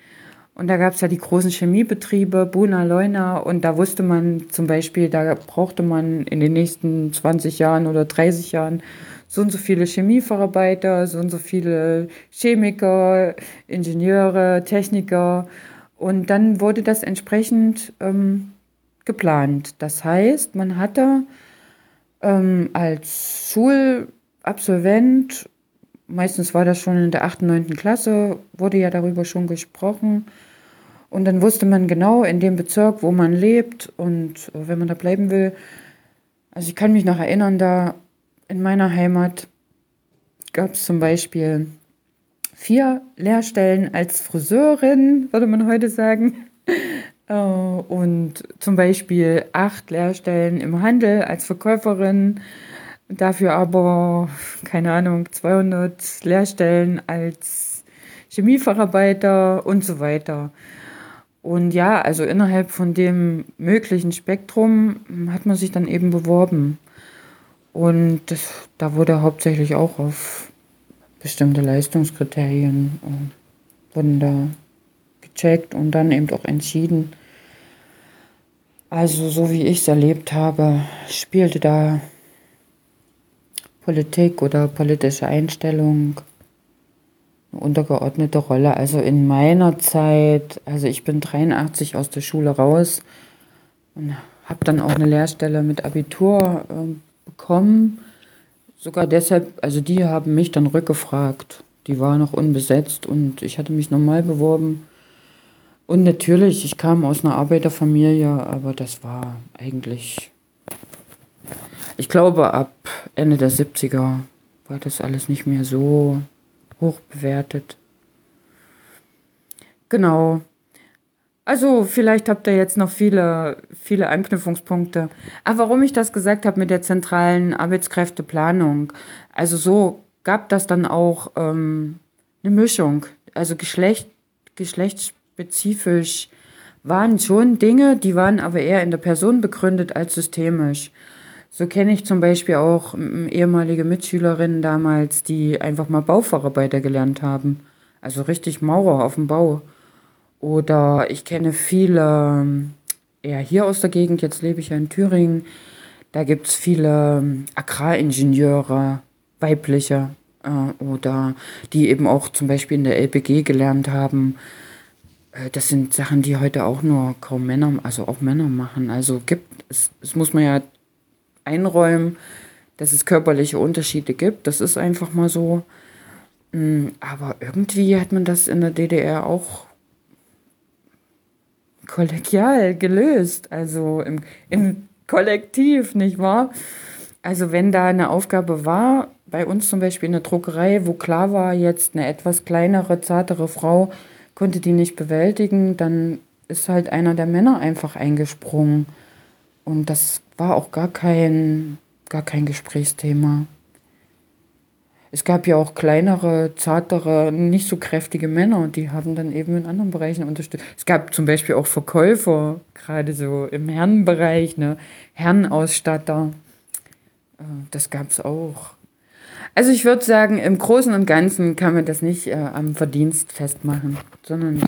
Und da gab es ja die großen Chemiebetriebe, Buna, Leuna, und da wusste man zum Beispiel, da brauchte man in den nächsten 20 Jahren oder 30 Jahren so und so viele Chemiefacharbeiter, so und so viele Chemiker, Ingenieure, Techniker. Und dann wurde das entsprechend ähm, geplant. Das heißt, man hatte ähm, als Schulabsolvent, meistens war das schon in der 8., 9. Klasse, wurde ja darüber schon gesprochen, und dann wusste man genau in dem Bezirk, wo man lebt und wenn man da bleiben will. Also ich kann mich noch erinnern, da in meiner Heimat gab es zum Beispiel vier Lehrstellen als Friseurin, würde man heute sagen. *laughs* Äh, und zum Beispiel acht Lehrstellen im Handel als Verkäuferin. Dafür aber, keine Ahnung, 200 Lehrstellen als Chemiefacharbeiter und so weiter. Und ja, also innerhalb von dem möglichen Spektrum hat man sich dann eben beworben. Und das, da wurde hauptsächlich auch auf bestimmte Leistungskriterien äh, wurden da gecheckt und dann eben auch entschieden. Also so wie ich es erlebt habe, spielte da Politik oder politische Einstellung untergeordnete Rolle. Also in meiner Zeit, also ich bin 83 aus der Schule raus und habe dann auch eine Lehrstelle mit Abitur äh, bekommen. Sogar deshalb, also die haben mich dann rückgefragt. Die war noch unbesetzt und ich hatte mich normal beworben. Und natürlich, ich kam aus einer Arbeiterfamilie, aber das war eigentlich, ich glaube, ab Ende der 70er war das alles nicht mehr so hoch bewertet. Genau. Also vielleicht habt ihr jetzt noch viele, viele Anknüpfungspunkte. Aber warum ich das gesagt habe mit der zentralen Arbeitskräfteplanung, also so gab das dann auch ähm, eine Mischung, also Geschlecht, geschlechtsspezifisch waren schon Dinge, die waren aber eher in der Person begründet als systemisch. So kenne ich zum Beispiel auch ehemalige Mitschülerinnen damals, die einfach mal Baufacharbeiter gelernt haben. Also richtig Maurer auf dem Bau. Oder ich kenne viele, eher hier aus der Gegend, jetzt lebe ich ja in Thüringen, da gibt es viele Agraringenieure, weibliche, äh, oder die eben auch zum Beispiel in der LPG gelernt haben. Äh, das sind Sachen, die heute auch nur kaum Männer, also auch Männer machen. Also gibt es, es muss man ja einräumen, dass es körperliche Unterschiede gibt. Das ist einfach mal so. Mm, aber irgendwie hat man das in der DDR auch kollegial gelöst. Also im, im Kollektiv, nicht wahr? Also wenn da eine Aufgabe war, bei uns zum Beispiel in der Druckerei, wo klar war, jetzt eine etwas kleinere, zartere Frau konnte die nicht bewältigen, dann ist halt einer der Männer einfach eingesprungen. Und das war auch gar kein, gar kein Gesprächsthema. Es gab ja auch kleinere, zartere, nicht so kräftige Männer, die haben dann eben in anderen Bereichen unterstützt. Es gab zum Beispiel auch Verkäufer, gerade so im Herrenbereich, ne? Herrenausstatter. Äh, das gab es auch. Also ich würde sagen, im Großen und Ganzen kann man das nicht äh, am Verdienst festmachen, sondern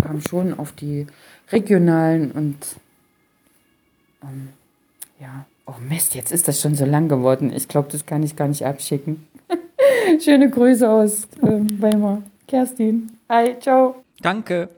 kam schon auf die regionalen und ähm, ja. Oh Mist, jetzt ist das schon so lang geworden. Ich glaube, das kann ich gar nicht abschicken. *laughs* Schöne Grüße aus ähm, Weimar. Kerstin. Hi, ciao. Danke.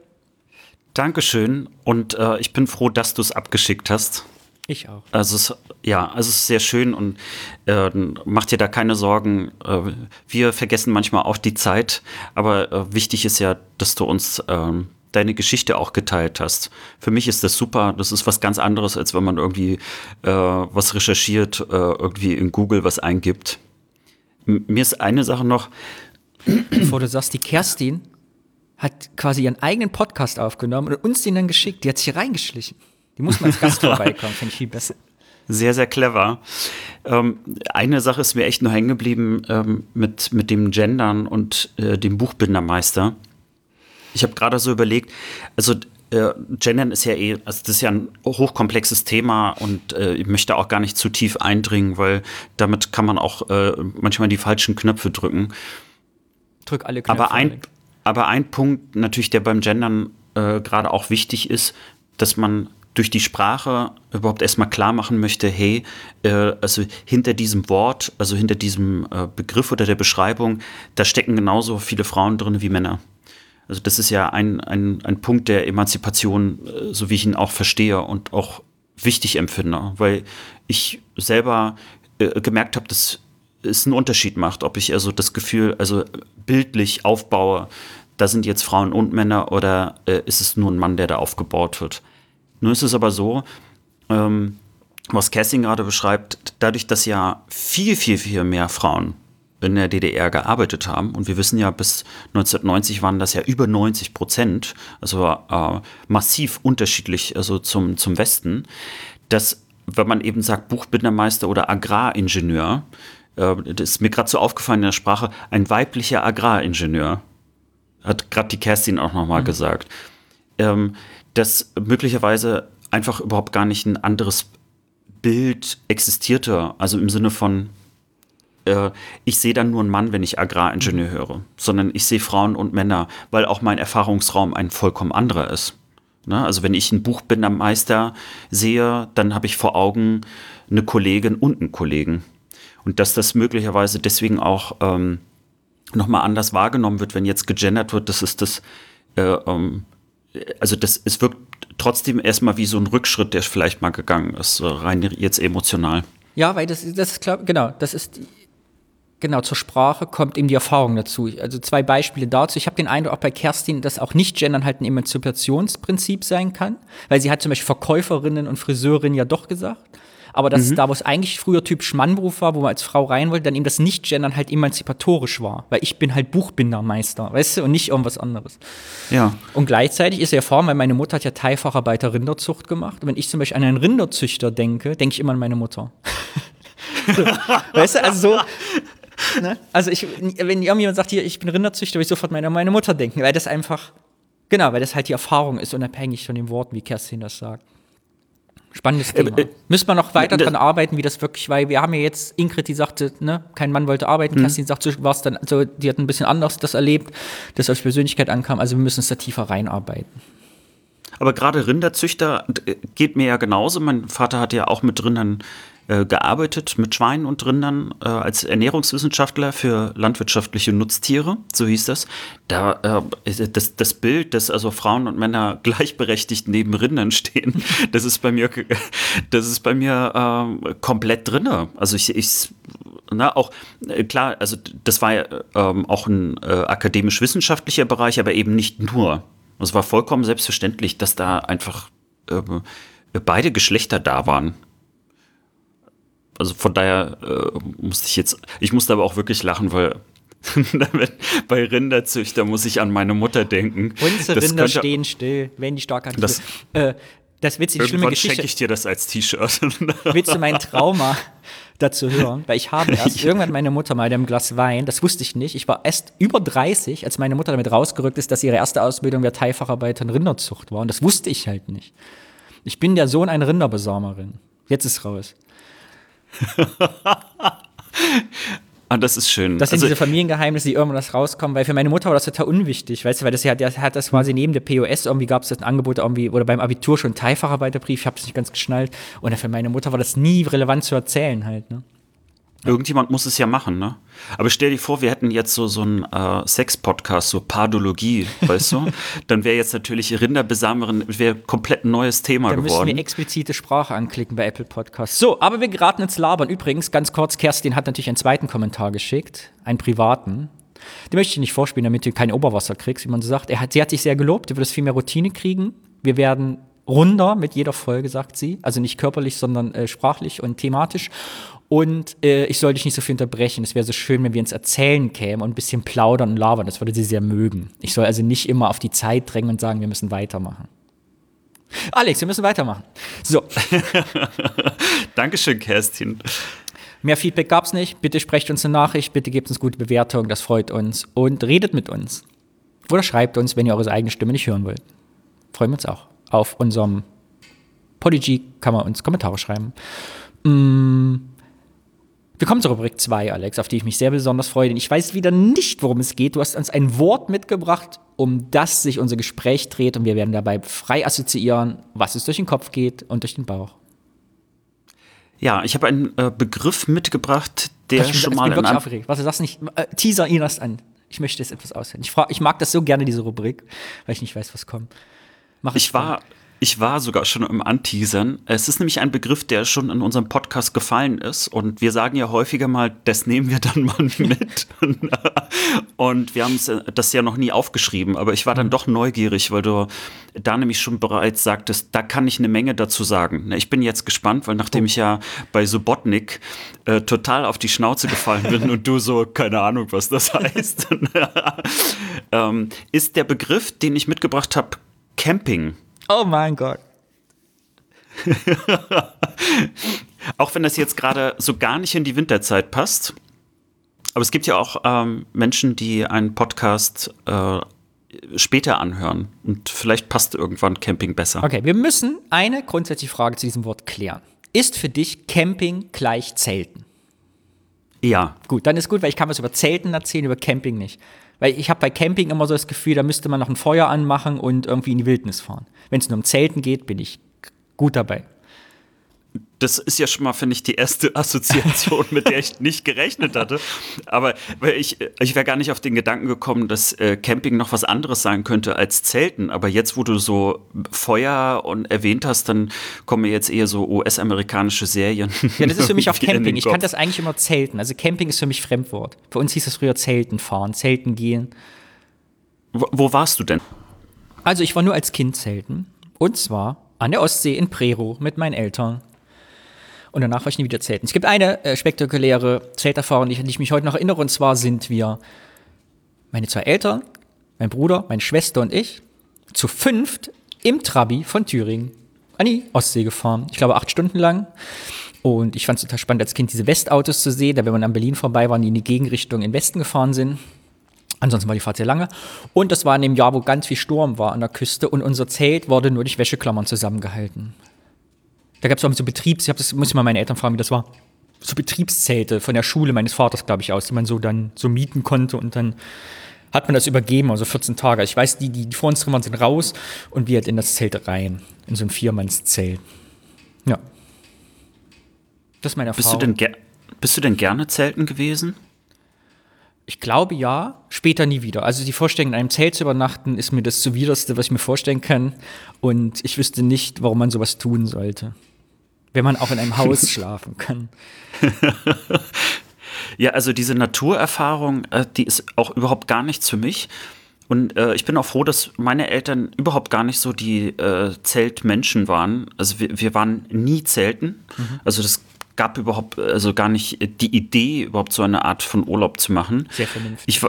Dankeschön und äh, ich bin froh, dass du es abgeschickt hast. Ich auch. Also es, ja, also es ist sehr schön und äh, mach dir da keine Sorgen. Äh, wir vergessen manchmal auch die Zeit, aber äh, wichtig ist ja, dass du uns ähm, deine Geschichte auch geteilt hast. Für mich ist das super. Das ist was ganz anderes, als wenn man irgendwie äh, was recherchiert, äh, irgendwie in Google was eingibt. M mir ist eine Sache noch. Bevor du sagst, die Kerstin hat quasi ihren eigenen Podcast aufgenommen und uns den dann geschickt. Die hat sich hier reingeschlichen. Die muss mal als Gast *laughs* vorbeikommen, finde ich viel besser. Sehr, sehr clever. Ähm, eine Sache ist mir echt nur hängen geblieben ähm, mit, mit dem Gendern und äh, dem Buchbindermeister. Ich habe gerade so überlegt, also äh, Gendern ist ja eh, also das ist ja ein hochkomplexes Thema und äh, ich möchte auch gar nicht zu tief eindringen, weil damit kann man auch äh, manchmal die falschen Knöpfe drücken. Drück alle Knöpfe. Aber ein, aber ein Punkt natürlich, der beim Gendern äh, gerade auch wichtig ist, dass man durch die Sprache überhaupt erstmal klar machen möchte, hey, äh, also hinter diesem Wort, also hinter diesem äh, Begriff oder der Beschreibung, da stecken genauso viele Frauen drin wie Männer. Also das ist ja ein, ein, ein Punkt der Emanzipation, äh, so wie ich ihn auch verstehe und auch wichtig empfinde, weil ich selber äh, gemerkt habe, dass es einen Unterschied macht, ob ich also das Gefühl, also bildlich aufbaue, da sind jetzt Frauen und Männer oder äh, ist es nur ein Mann, der da aufgebaut wird. Nur ist es aber so, ähm, was Kessing gerade beschreibt, dadurch, dass ja viel, viel, viel mehr Frauen in der DDR gearbeitet haben, und wir wissen ja, bis 1990 waren das ja über 90 Prozent, also äh, massiv unterschiedlich also zum, zum Westen, dass, wenn man eben sagt Buchbindermeister oder Agraringenieur, äh, das ist mir gerade so aufgefallen in der Sprache, ein weiblicher Agraringenieur, hat gerade die Kerstin auch nochmal mhm. gesagt. Ähm, dass möglicherweise einfach überhaupt gar nicht ein anderes Bild existierte. Also im Sinne von, äh, ich sehe dann nur einen Mann, wenn ich Agraringenieur mhm. höre, sondern ich sehe Frauen und Männer, weil auch mein Erfahrungsraum ein vollkommen anderer ist. Ne? Also wenn ich einen Buchbindermeister sehe, dann habe ich vor Augen eine Kollegin und einen Kollegen. Und dass das möglicherweise deswegen auch ähm, nochmal anders wahrgenommen wird, wenn jetzt gegendert wird, das ist das äh, ähm, also das, es wirkt trotzdem erstmal wie so ein Rückschritt, der vielleicht mal gegangen ist, rein jetzt emotional. Ja, weil das, das ist klar, genau, das ist genau zur Sprache kommt eben die Erfahrung dazu. Also zwei Beispiele dazu. Ich habe den Eindruck auch bei Kerstin, dass auch nicht Gendern halt ein Emanzipationsprinzip sein kann, weil sie hat zum Beispiel Verkäuferinnen und Friseurinnen ja doch gesagt aber dass mhm. da, wo es eigentlich früher typisch Mannberuf war, wo man als Frau rein wollte, dann eben das Nicht-Gendern halt emanzipatorisch war. Weil ich bin halt Buchbindermeister, weißt du, und nicht irgendwas anderes. Ja. Und gleichzeitig ist ja Form, weil meine Mutter hat ja Teilfacharbeiter Rinderzucht gemacht. Und wenn ich zum Beispiel an einen Rinderzüchter denke, denke ich immer an meine Mutter. *laughs* so, weißt du, also so. Ne? *laughs* Also ich, wenn jemand sagt, hier, ich bin Rinderzüchter, würde ich sofort meine, meine Mutter denken, weil das einfach Genau, weil das halt die Erfahrung ist, unabhängig von den Worten, wie Kerstin das sagt. Spannendes Thema. äh, Müssen wir noch weiter das- dran arbeiten, wie das wirklich, weil wir haben ja jetzt Ingrid, die sagte, ne, kein Mann wollte arbeiten, Mhm. Kerstin sagt, so war es dann, so, die hat ein bisschen anders das erlebt, das auf Persönlichkeit ankam, also wir müssen uns da tiefer reinarbeiten. Aber gerade Rinderzüchter äh, geht mir ja genauso. Mein Vater hat ja auch mit Rindern äh, gearbeitet, mit Schweinen und Rindern äh, als Ernährungswissenschaftler für landwirtschaftliche Nutztiere, so hieß das. Da äh, das, das Bild, dass also Frauen und Männer *laughs* gleichberechtigt neben Rindern stehen, *laughs* das ist bei mir, das ist bei mir äh, komplett drinne. Also ich, ich na, auch äh, klar, also das war ja ähm, auch ein äh, akademisch-wissenschaftlicher Bereich, aber eben nicht nur. Es war vollkommen selbstverständlich, dass da einfach äh, beide Geschlechter da waren. Also von daher äh, musste ich jetzt, ich musste aber auch wirklich lachen, weil *laughs* bei Rinderzüchter muss ich an meine Mutter denken. Unsere Das Rinder könnte- stehen still, wenn die stark Das- äh, das wird die schlimme Geschichte. schenke ich dir das als T-Shirt. *laughs* Willst du mein Trauma dazu hören? Weil ich habe *laughs* erst irgendwann meine Mutter mal in einem Glas Wein, das wusste ich nicht. Ich war erst über 30, als meine Mutter damit rausgerückt ist, dass ihre erste Ausbildung der Teilfacharbeiter in Rinderzucht war. Und das wusste ich halt nicht. Ich bin der Sohn einer Rinderbesamerin. Jetzt ist raus. Ah, das ist schön. Das sind Also, diese Familiengeheimnisse, die irgendwann das rauskommen, weil für meine Mutter war das total unwichtig, weißt du, weil das ja, der hat das quasi neben der POS irgendwie gab es das ein Angebot irgendwie oder beim Abitur schon Teilfacharbeiterbrief, ich habe es nicht ganz geschnallt und für meine Mutter war das nie relevant zu erzählen halt, ne? Irgendjemand muss es ja machen, ne? Aber stell dir vor, wir hätten jetzt so, so einen äh, Sex-Podcast, so Pathologie, weißt du? *laughs* Dann wäre jetzt natürlich Rinderbesamerin, wäre komplett ein neues Thema Da müssen wir geworden. explizite Sprache anklicken bei Apple Podcasts. So, aber wir geraten ins Labern. Übrigens, ganz kurz, Kerstin hat natürlich einen zweiten Kommentar geschickt, einen privaten. Den möchte ich nicht vorspielen, damit du kein Oberwasser kriegst, wie man so sagt. Er hat, sie hat sich sehr gelobt, du würdest viel mehr Routine kriegen. Wir werden runder mit jeder Folge, sagt sie. Also nicht körperlich, sondern äh, sprachlich und thematisch. Und äh, ich soll dich nicht so viel unterbrechen. Es wäre so schön, wenn wir ins Erzählen kämen und ein bisschen plaudern und labern. Das würde sie sehr mögen. Ich soll also nicht immer auf die Zeit drängen und sagen, wir müssen weitermachen. Alex, wir müssen weitermachen. So, *laughs* Dankeschön, Kerstin. mehr Feedback gab's nicht. Bitte sprecht uns eine Nachricht, bitte gebt uns gute Bewertungen, das freut uns. Und redet mit uns. Oder schreibt uns, wenn ihr eure eigene Stimme nicht hören wollt. Freuen wir uns auch. Auf unserem Podigy kann man uns Kommentare schreiben. Mm. Wir kommen zur Rubrik 2, Alex, auf die ich mich sehr besonders freue. Denn ich weiß wieder nicht, worum es geht. Du hast uns ein Wort mitgebracht, um das sich unser Gespräch dreht. Und wir werden dabei frei assoziieren, was es durch den Kopf geht und durch den Bauch. Ja, ich habe einen äh, Begriff mitgebracht, der ich bin, schon ich mal bin in wirklich aufgeregt. Warte, sag's nicht. Äh, teaser ihn erst an. Ich möchte jetzt etwas aushören. Ich, frag, ich mag das so gerne, diese Rubrik, weil ich nicht weiß, was kommt. Mach Ich war, ich war sogar schon im Anteasern. Es ist nämlich ein Begriff, der schon in unserem Podcast gefallen ist. Und wir sagen ja häufiger mal, das nehmen wir dann mal *laughs* mit. Und wir haben das ja noch nie aufgeschrieben. Aber ich war dann doch neugierig, weil du da nämlich schon bereits sagtest, da kann ich eine Menge dazu sagen. Ne, Ich bin jetzt gespannt, weil nachdem ich ja bei Subotnik äh, total auf die Schnauze gefallen bin und du so, keine Ahnung, was das *laughs* heißt, *laughs* ähm, ist der Begriff, den ich mitgebracht habe, Camping. Oh mein Gott. *laughs* Auch wenn das jetzt gerade so gar nicht in die Winterzeit passt. Aber es gibt ja auch ähm, Menschen, die einen Podcast äh, später anhören. Und vielleicht passt irgendwann Camping besser. Okay, wir müssen eine grundsätzliche Frage zu diesem Wort klären. Ist für dich Camping gleich Zelten? Ja. Gut, dann ist gut, weil ich kann was über Zelten erzählen, über Camping nicht. Weil ich habe bei Camping immer so das Gefühl, da müsste man noch ein Feuer anmachen und irgendwie in die Wildnis fahren. Wenn es nur um Zelten geht, bin ich gut dabei. Das ist ja schon mal, finde ich, die erste *laughs* Assoziation, mit der ich nicht gerechnet hatte. Aber ich, ich wäre gar nicht auf den Gedanken gekommen, dass äh, Camping noch was anderes sein könnte als Zelten. Aber jetzt, wo du so Feuer und erwähnt hast, dann kommen mir jetzt eher so US-amerikanische Serien. *laughs* Ja, das ist für mich auch Camping. Ich kann das eigentlich immer Zelten. Also Camping ist für mich Fremdwort. Für uns hieß es früher Zelten fahren, Zelten gehen. Wo, wo warst du denn? Also ich war nur als Kind zelten. Und zwar an der Ostsee in Prero mit meinen Eltern. Und danach war ich nie wieder zelten. Es gibt eine äh, spektakuläre Zelterfahrung, die, an die ich mich heute noch erinnere. Und zwar sind wir, meine zwei Eltern, mein Bruder, meine Schwester und ich, zu fünft im Trabi von Thüringen an die Ostsee gefahren. Ich glaube acht Stunden lang. Und ich fand es total spannend, als Kind diese Westautos zu sehen, da wenn man an Berlin vorbei war, die in die Gegenrichtung in Westen gefahren sind. Ansonsten war die Fahrt sehr lange. Und das war in dem Jahr, wo ganz viel Sturm war an der Küste und unser Zelt wurde nur durch Wäscheklammern zusammengehalten. Da gab es auch so Betriebs, ich habe das muss ich mal meine Eltern fragen, wie das war. So Betriebszelte von der Schule meines Vaters, glaube ich, aus, die man so dann so mieten konnte und dann hat man das übergeben, also 14 Tage. Ich weiß, die, die, die vor uns drin waren, sind raus und wir halt in das Zelt rein, in so ein Viermannszelt. Ja. Das ist meine Erfahrung. Bist du denn, bist du denn gerne zelten gewesen? Ich glaube ja, später nie wieder. Also die Vorstellung, in einem Zelt zu übernachten, ist mir das zuwiderste, was ich mir vorstellen kann. Und ich wüsste nicht, warum man sowas tun sollte. Wenn man auch in einem Haus *laughs* schlafen kann. ja, also diese Naturerfahrung, äh, die ist auch überhaupt gar nichts für mich. Und äh, ich bin auch froh, dass meine Eltern überhaupt gar nicht so die äh, Zeltmenschen waren. Also wir, wir waren nie Zelten. Mhm. Also das gab überhaupt also gar nicht die Idee, überhaupt so eine Art von Urlaub zu machen. Sehr vernünftig. Ich,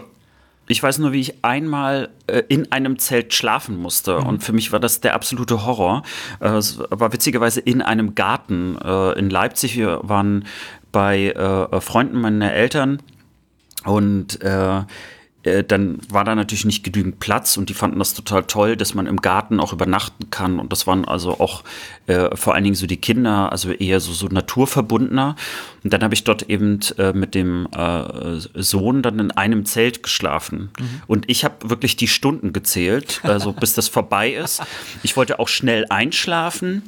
ich weiß nur, wie ich einmal äh, in einem Zelt schlafen musste. Mhm. Und für mich war das der absolute Horror. Äh, es war witzigerweise in einem Garten äh, in Leipzig. Wir waren bei äh, Freunden meiner Eltern und äh, dann war da natürlich nicht genügend Platz und die fanden das total toll, dass man im Garten auch übernachten kann. Und das waren also auch äh, vor allen Dingen so die Kinder, also eher so, so naturverbundener. Und dann habe ich dort eben äh, mit dem äh, Sohn dann in einem Zelt geschlafen. Mhm. Und ich habe wirklich die Stunden gezählt, also bis das vorbei ist. Ich wollte auch schnell einschlafen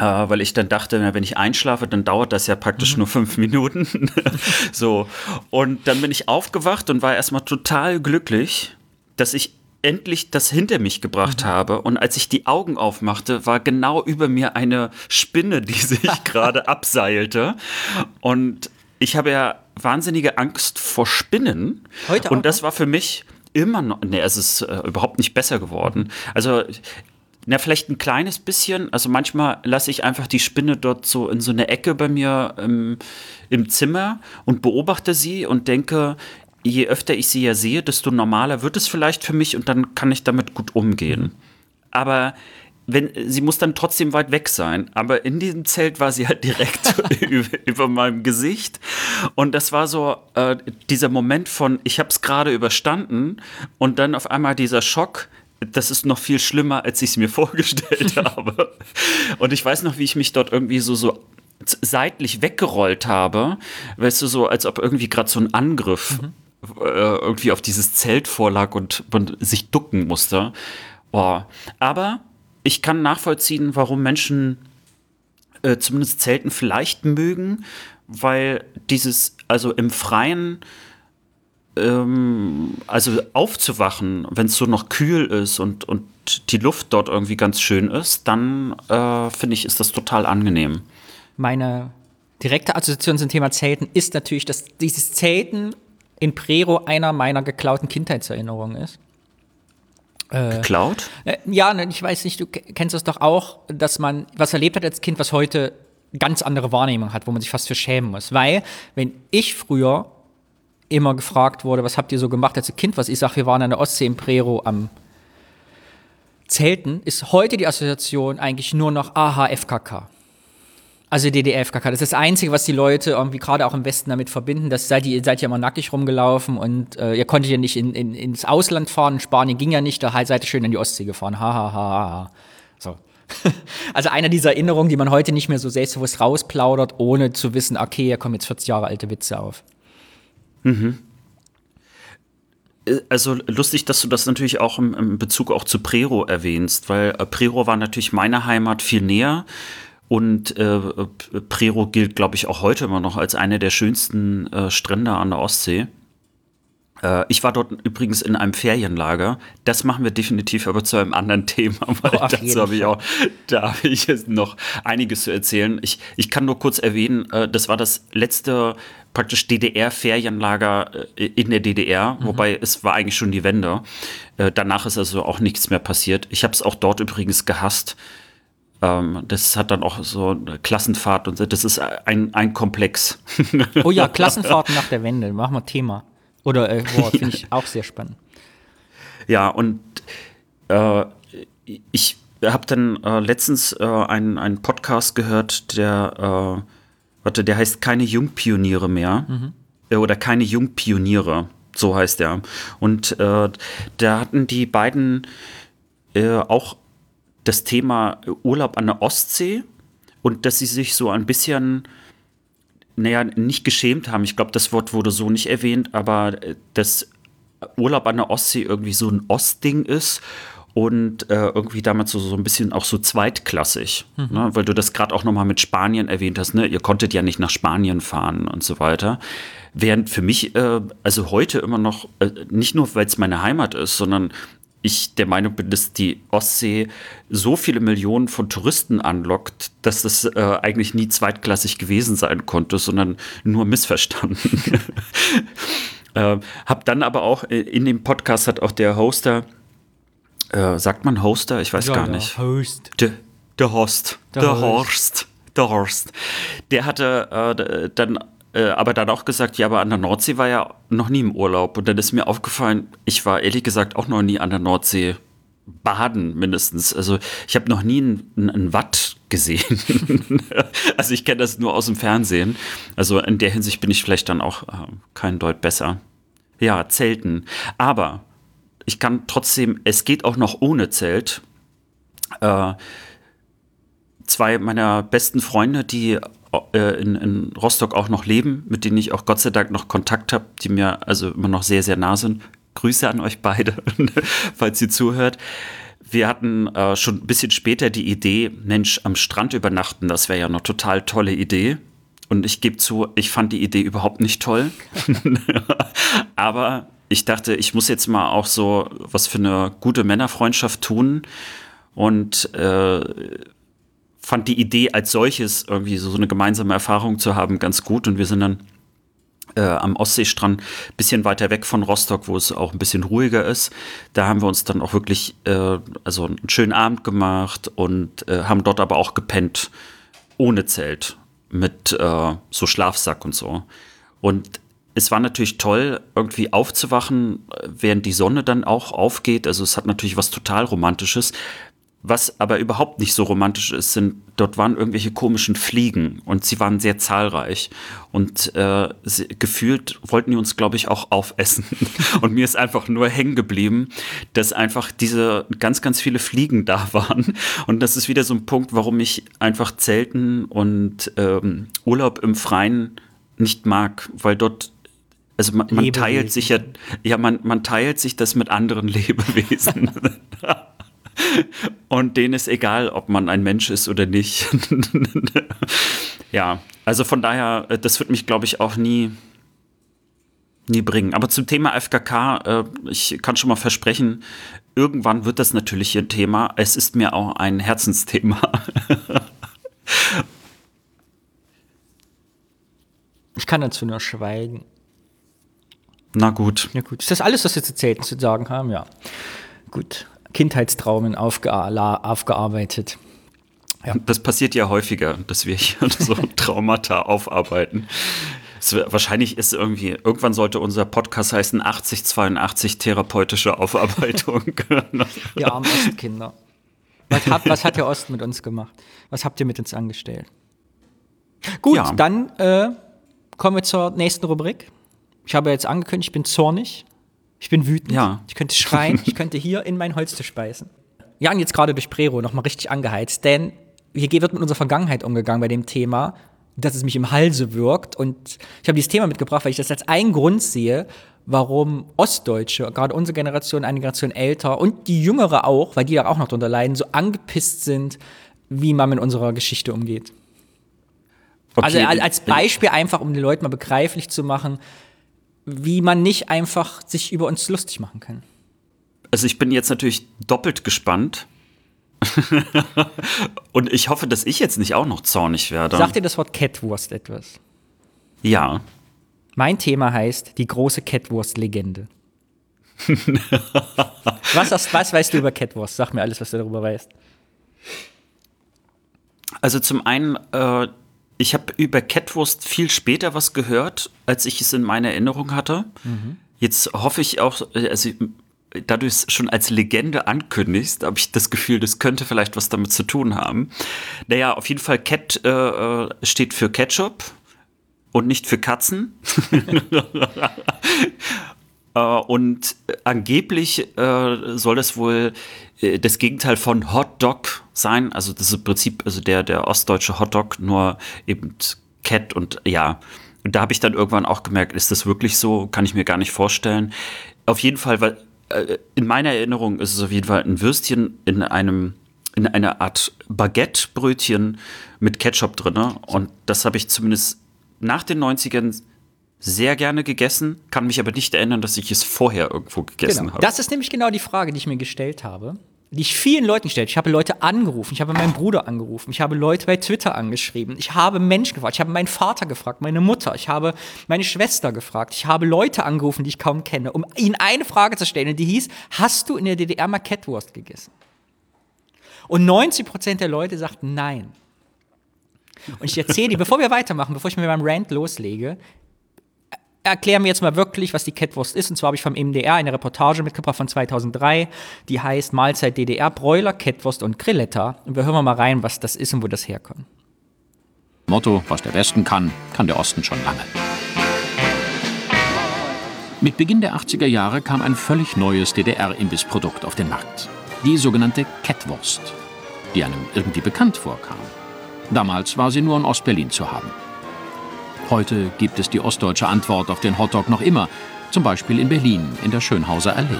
weil ich dann dachte, wenn ich einschlafe, dann dauert das ja praktisch mhm. nur fünf Minuten. *laughs* so. Und dann bin ich aufgewacht und war erstmal total glücklich, dass ich endlich das hinter mich gebracht mhm. habe. Und als ich die Augen aufmachte, war genau über mir eine Spinne, die sich *laughs* gerade abseilte. Und ich habe ja wahnsinnige Angst vor Spinnen. Heute auch, Und das war für mich immer noch, nee, es ist äh, überhaupt nicht besser geworden. Also na, vielleicht ein kleines bisschen. Also manchmal lasse ich einfach die Spinne dort so in so eine Ecke bei mir im, im Zimmer und beobachte sie und denke, je öfter ich sie ja sehe, desto normaler wird es vielleicht für mich und dann kann ich damit gut umgehen. Aber wenn, sie muss dann trotzdem weit weg sein. Aber in diesem Zelt war sie halt direkt *laughs* über, über, meinem Gesicht. Und das war so äh, dieser Moment von, ich habe es gerade überstanden und dann auf einmal dieser Schock, das ist noch viel schlimmer, als ich es mir *laughs* vorgestellt *laughs* habe. Und ich weiß noch, wie ich mich dort irgendwie so, so seitlich weggerollt habe, weißt du, so als ob irgendwie gerade so ein Angriff mhm. äh, irgendwie auf dieses Zelt vorlag und man sich ducken musste. Boah. Aber ich kann nachvollziehen, warum Menschen äh, zumindest Zelten vielleicht mögen, weil dieses, also im Freien, ähm, also aufzuwachen, wenn es so noch kühl ist und, und die Luft dort irgendwie ganz schön ist, dann äh, finde ich, ist das total angenehm. Meine direkte Assoziation zum Thema Zelten ist natürlich, dass dieses Zelten in Prero einer meiner geklauten Kindheitserinnerungen ist. Äh, Geklaut? Äh, ja, ne, ich weiß nicht, du kennst das doch auch, dass man was erlebt hat als Kind, was heute ganz andere Wahrnehmung hat, wo man sich fast für schämen muss. Weil, wenn ich früher immer gefragt wurde, was habt ihr so gemacht als Kind? Was ich sage, wir waren an der Ostsee im Prero am Zelten, ist heute die Assoziation eigentlich nur noch AHFKK. Also DDR-FKK. Das ist das Einzige, was die Leute irgendwie gerade auch im Westen damit verbinden. Das seid ihr, seid ja immer nackig rumgelaufen und äh, ihr konntet ja nicht in, in, ins Ausland fahren. In Spanien ging ja nicht, da seid ihr schön in die Ostsee gefahren. Ha, ha, ha, ha. So. *laughs* also einer dieser Erinnerungen, die man heute nicht mehr so selbstbewusst rausplaudert, ohne zu wissen, okay, hier kommen jetzt 40 Jahre alte Witze auf. Mhm. Also lustig, dass du das natürlich auch im, im Bezug auch zu Prero erwähnst, weil äh, Prero war natürlich meiner Heimat viel näher. Und äh, Prero gilt, glaube ich, auch heute immer noch als eine der schönsten äh, Strände an der Ostsee. Äh, ich war dort übrigens in einem Ferienlager. Das machen wir definitiv aber zu einem anderen Thema, *laughs* weil oh, dazu habe ich auch, da habe ich jetzt noch einiges zu erzählen. Ich, ich kann nur kurz erwähnen, äh, das war das letzte praktisch DDR-Ferienlager äh, in der DDR, mhm. wobei es war eigentlich schon die Wende. danach ist also auch nichts mehr passiert. Ich habe es auch dort übrigens gehasst. Ähm, das hat dann auch so eine Klassenfahrt und so. Das ist ein, ein Komplex. Oh ja, *laughs* Klassenfahrten nach der Wende. Machen wir Thema. Oder äh, *laughs* finde ich auch sehr spannend. Ja, und äh, ich habe dann äh, letztens äh, einen, einen Podcast gehört, der, äh, warte, der heißt Keine Jungpioniere mehr. Mhm. Äh, oder Keine Jungpioniere. So heißt er. Und äh, da hatten die beiden auch das Thema Urlaub an der Ostsee und dass sie sich so ein bisschen, naja, nicht geschämt haben. Ich glaube, das Wort wurde so nicht erwähnt, aber äh, dass Urlaub an der Ostsee irgendwie so ein Ostding ist und äh, irgendwie damals so, so ein bisschen auch so zweitklassig, mhm. ne? weil du das gerade auch nochmal mit Spanien erwähnt hast, ne? ihr konntet ja nicht nach Spanien fahren und so weiter. Während für mich, äh, also heute immer noch, äh, nicht nur weil es meine Heimat ist, sondern ich der Meinung bin, dass die Ostsee so viele Millionen von Touristen anlockt, dass das äh, eigentlich nie zweitklassig gewesen sein konnte, sondern nur missverstanden. *laughs* äh, hab dann aber auch äh, in dem Podcast hat auch der Hoster, äh, sagt man Hoster? Ich weiß ja, gar ja, nicht. Host. Der, der Host. Der, der Horst. Der Horst. Der hatte äh, dann äh, aber dann auch gesagt, ja, aber an der Nordsee war ja noch nie im Urlaub. Und dann ist mir aufgefallen, ich war ehrlich gesagt auch noch nie an der Nordsee baden mindestens. Also ich habe noch nie ein, Watt gesehen. *laughs* also ich kenne das nur aus dem Fernsehen. Also in der Hinsicht bin ich vielleicht dann auch äh, kein Deut besser. Ja, Zelten. Aber ich kann trotzdem, es geht auch noch ohne Zelt. Äh, zwei meiner besten Freunde, die in, in, Rostock auch noch leben, mit denen ich auch Gott sei Dank noch Kontakt habe, die mir also immer noch sehr, sehr nah sind. Grüße an euch beide, *laughs* falls ihr zuhört. Wir hatten äh, schon ein bisschen später die Idee, Mensch, am Strand übernachten, das wäre ja eine total tolle Idee. Und ich gebe zu, ich fand die Idee überhaupt nicht toll. *laughs* Aber ich dachte, ich muss jetzt mal auch so was für eine gute Männerfreundschaft tun. Und äh, fand die Idee als solches, irgendwie so, eine gemeinsame Erfahrung zu haben, ganz gut. Und wir sind dann äh, am Ostseestrand, bisschen weiter weg von Rostock, wo es auch ein bisschen ruhiger ist. Da haben wir uns dann auch wirklich äh, also einen schönen Abend gemacht und äh, haben dort aber auch gepennt, ohne Zelt, mit äh, so Schlafsack und so. Und es war natürlich toll, irgendwie aufzuwachen, während die Sonne dann auch aufgeht. Also es hat natürlich was total Romantisches. Was aber überhaupt nicht so romantisch ist, sind, dort waren irgendwelche komischen Fliegen und sie waren sehr zahlreich. Und äh, sie, gefühlt wollten die uns, glaube ich, auch aufessen. *laughs* und mir ist einfach nur hängen geblieben, dass einfach diese ganz, ganz viele Fliegen da waren. Und das ist wieder so ein Punkt, warum ich einfach Zelten und ähm, Urlaub im Freien nicht mag, weil dort also man, man teilt sich ja, ja, man, man teilt sich das mit anderen *laughs* Lebewesen. *laughs* Und denen ist egal, ob man ein Mensch ist oder nicht. *laughs* ja, also von daher, äh, das wird mich, glaube ich, auch nie, nie bringen. Aber zum Thema FKK, äh, ich kann schon mal versprechen, irgendwann wird das natürlich ein Thema. Es ist mir auch ein Herzensthema. *laughs* ich kann dazu nur schweigen. Na gut. Ja gut. Ist das alles, was wir zu erzählen zu sagen haben? Ja. Gut. Kindheitstraumen aufgear aufgearbeitet. Ja. Das passiert ja häufiger, dass wir hier *laughs* so Traumata aufarbeiten. Es, wahrscheinlich ist irgendwie, irgendwann sollte unser Podcast heißen 8082 therapeutische Aufarbeitung. *laughs* Die armen Ostkinder. Was, hab, was hat der Ost mit uns gemacht? Was habt ihr mit uns angestellt? Gut, ja. dann äh, kommen wir zur nächsten Rubrik. Ich habe jetzt angekündigt, ich bin zornig. Ich bin wütend. Ja. Ich könnte schreien. *laughs* ich könnte hier in mein Holz speisen. Ja, und jetzt gerade durch Prero nochmal richtig angeheizt, denn hier wird mit unserer Vergangenheit umgegangen bei dem Thema, dass es mich im Halse wirkt. Und ich habe dieses Thema mitgebracht, weil ich das als einen Grund sehe, warum Ostdeutsche, gerade unsere Generation, eine Generation älter und die Jüngere auch, weil die da auch noch drunter leiden, so angepisst sind, wie man mit unserer Geschichte umgeht. Okay. Also als Beispiel einfach, um den Leuten mal begreiflich zu machen, wie man nicht einfach sich über uns lustig machen kann. Also ich bin jetzt natürlich doppelt gespannt. *laughs* Und ich hoffe, dass ich jetzt nicht auch noch zornig werde. Sagt dir das Wort Catwurst etwas? Ja. Mein Thema heißt die große Catwurst-Legende. *laughs* was, was weißt du über Catwurst? Sag mir alles, was du darüber weißt. Also zum einen äh, ich habe über Catwurst viel später was gehört, als ich es in meiner Erinnerung hatte. Mhm. Jetzt hoffe ich auch, also da du es schon als Legende ankündigst, habe ich das Gefühl, das könnte vielleicht was damit zu tun haben. Naja, auf jeden Fall Cat äh, äh steht für Ketchup und nicht für Katzen. *laughs* *laughs* Äh, und angeblich äh, soll das wohl äh, das Gegenteil von Hot Dog sein. Also das ist im Prinzip also der, der ostdeutsche Hot Dog, nur eben Cat und ja. Und da habe ich dann irgendwann auch gemerkt, ist das wirklich so? Kann ich mir gar nicht vorstellen. Auf jeden Fall, weil äh, in meiner Erinnerung ist es auf jeden Fall ein Würstchen in einem in einer Art Baguette-Brötchen mit Ketchup drin. Und das habe ich zumindest nach den 90ern sehr gerne gegessen, kann mich aber nicht erinnern, dass ich es vorher irgendwo gegessen genau. habe. Das ist nämlich genau die Frage, die ich mir gestellt habe. Die ich vielen Leuten gestellt. Ich habe Leute angerufen, ich habe meinen Bruder angerufen, ich habe Leute bei Twitter angeschrieben, ich habe Menschen gefragt, ich habe meinen Vater gefragt, meine Mutter, ich habe meine Schwester gefragt, ich habe Leute angerufen, die ich kaum kenne, um ihnen eine Frage zu stellen, die hieß: Hast du in der DDR mal Catwurst gegessen? Und 90 Prozent der Leute sagten nein. Und ich erzähle dir, bevor wir weitermachen, bevor ich mir beim Rant loslege, erklären wir jetzt mal wirklich, was die Catwurst ist. Und zwar habe ich vom MDR eine Reportage mitgebracht von 2003, die heißt Mahlzeit DDR, Bräuler, Catwurst und Grilletta. Und wir hören mal rein, was das ist und wo das herkommt. Motto, was der Westen kann, kann der Osten schon lange. Mit Beginn der 80er Jahre kam ein völlig neues DDR-Imbissprodukt auf den Markt. Die sogenannte Catwurst, die einem irgendwie bekannt vorkam. Damals war sie nur in Ostberlin zu haben. Heute gibt es die ostdeutsche Antwort auf den Hotdog noch immer, zum Beispiel in Berlin in der Schönhauser Allee.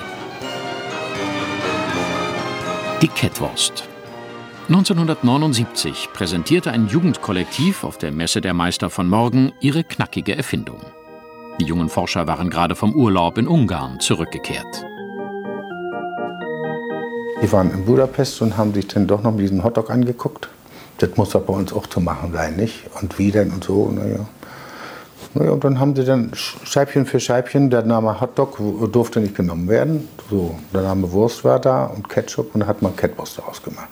Die Catwurst. 1979 präsentierte ein Jugendkollektiv auf der Messe der Meister von morgen ihre knackige Erfindung. Die jungen Forscher waren gerade vom Urlaub in Ungarn zurückgekehrt. Die waren in Budapest und haben sich dann doch noch diesen Hotdog angeguckt. Das muss doch bei uns auch zu machen sein, nicht? Und wie denn und so, naja. Naja, und dann haben sie dann Scheibchen für Scheibchen, der Name Hotdog durfte nicht genommen werden. So, der Name Wurst war da und Ketchup und dann hat man Catwurst daraus gemacht.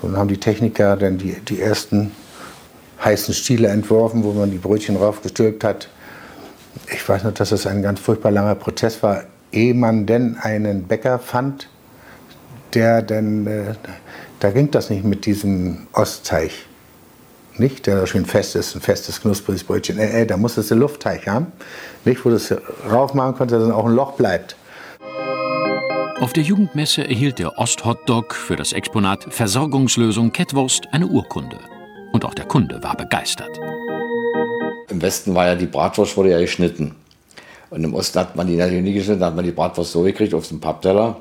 So, dann haben die Techniker dann die, die ersten heißen Stiele entworfen, wo man die Brötchen raufgestülpt hat. Ich weiß noch, dass es ein ganz furchtbar langer Prozess war, ehe man denn einen Bäcker fand, der denn, äh, da ging das nicht mit diesem Ostteig. Nicht, der da schön fest ist, ein festes, knuspriges Brötchen. Äh, äh, da muss es der Luftteig haben. Nicht, wo du es raufmachen konnte, dass dann auch ein Loch bleibt. Auf der Jugendmesse erhielt der Osthotdog für das Exponat Versorgungslösung Kettwurst eine Urkunde. Und auch der Kunde war begeistert. Im Westen war ja die Bratwurst wurde ja geschnitten. Und im Osten hat man die natürlich nie geschnitten, da hat man die Bratwurst so gekriegt auf dem Pappteller.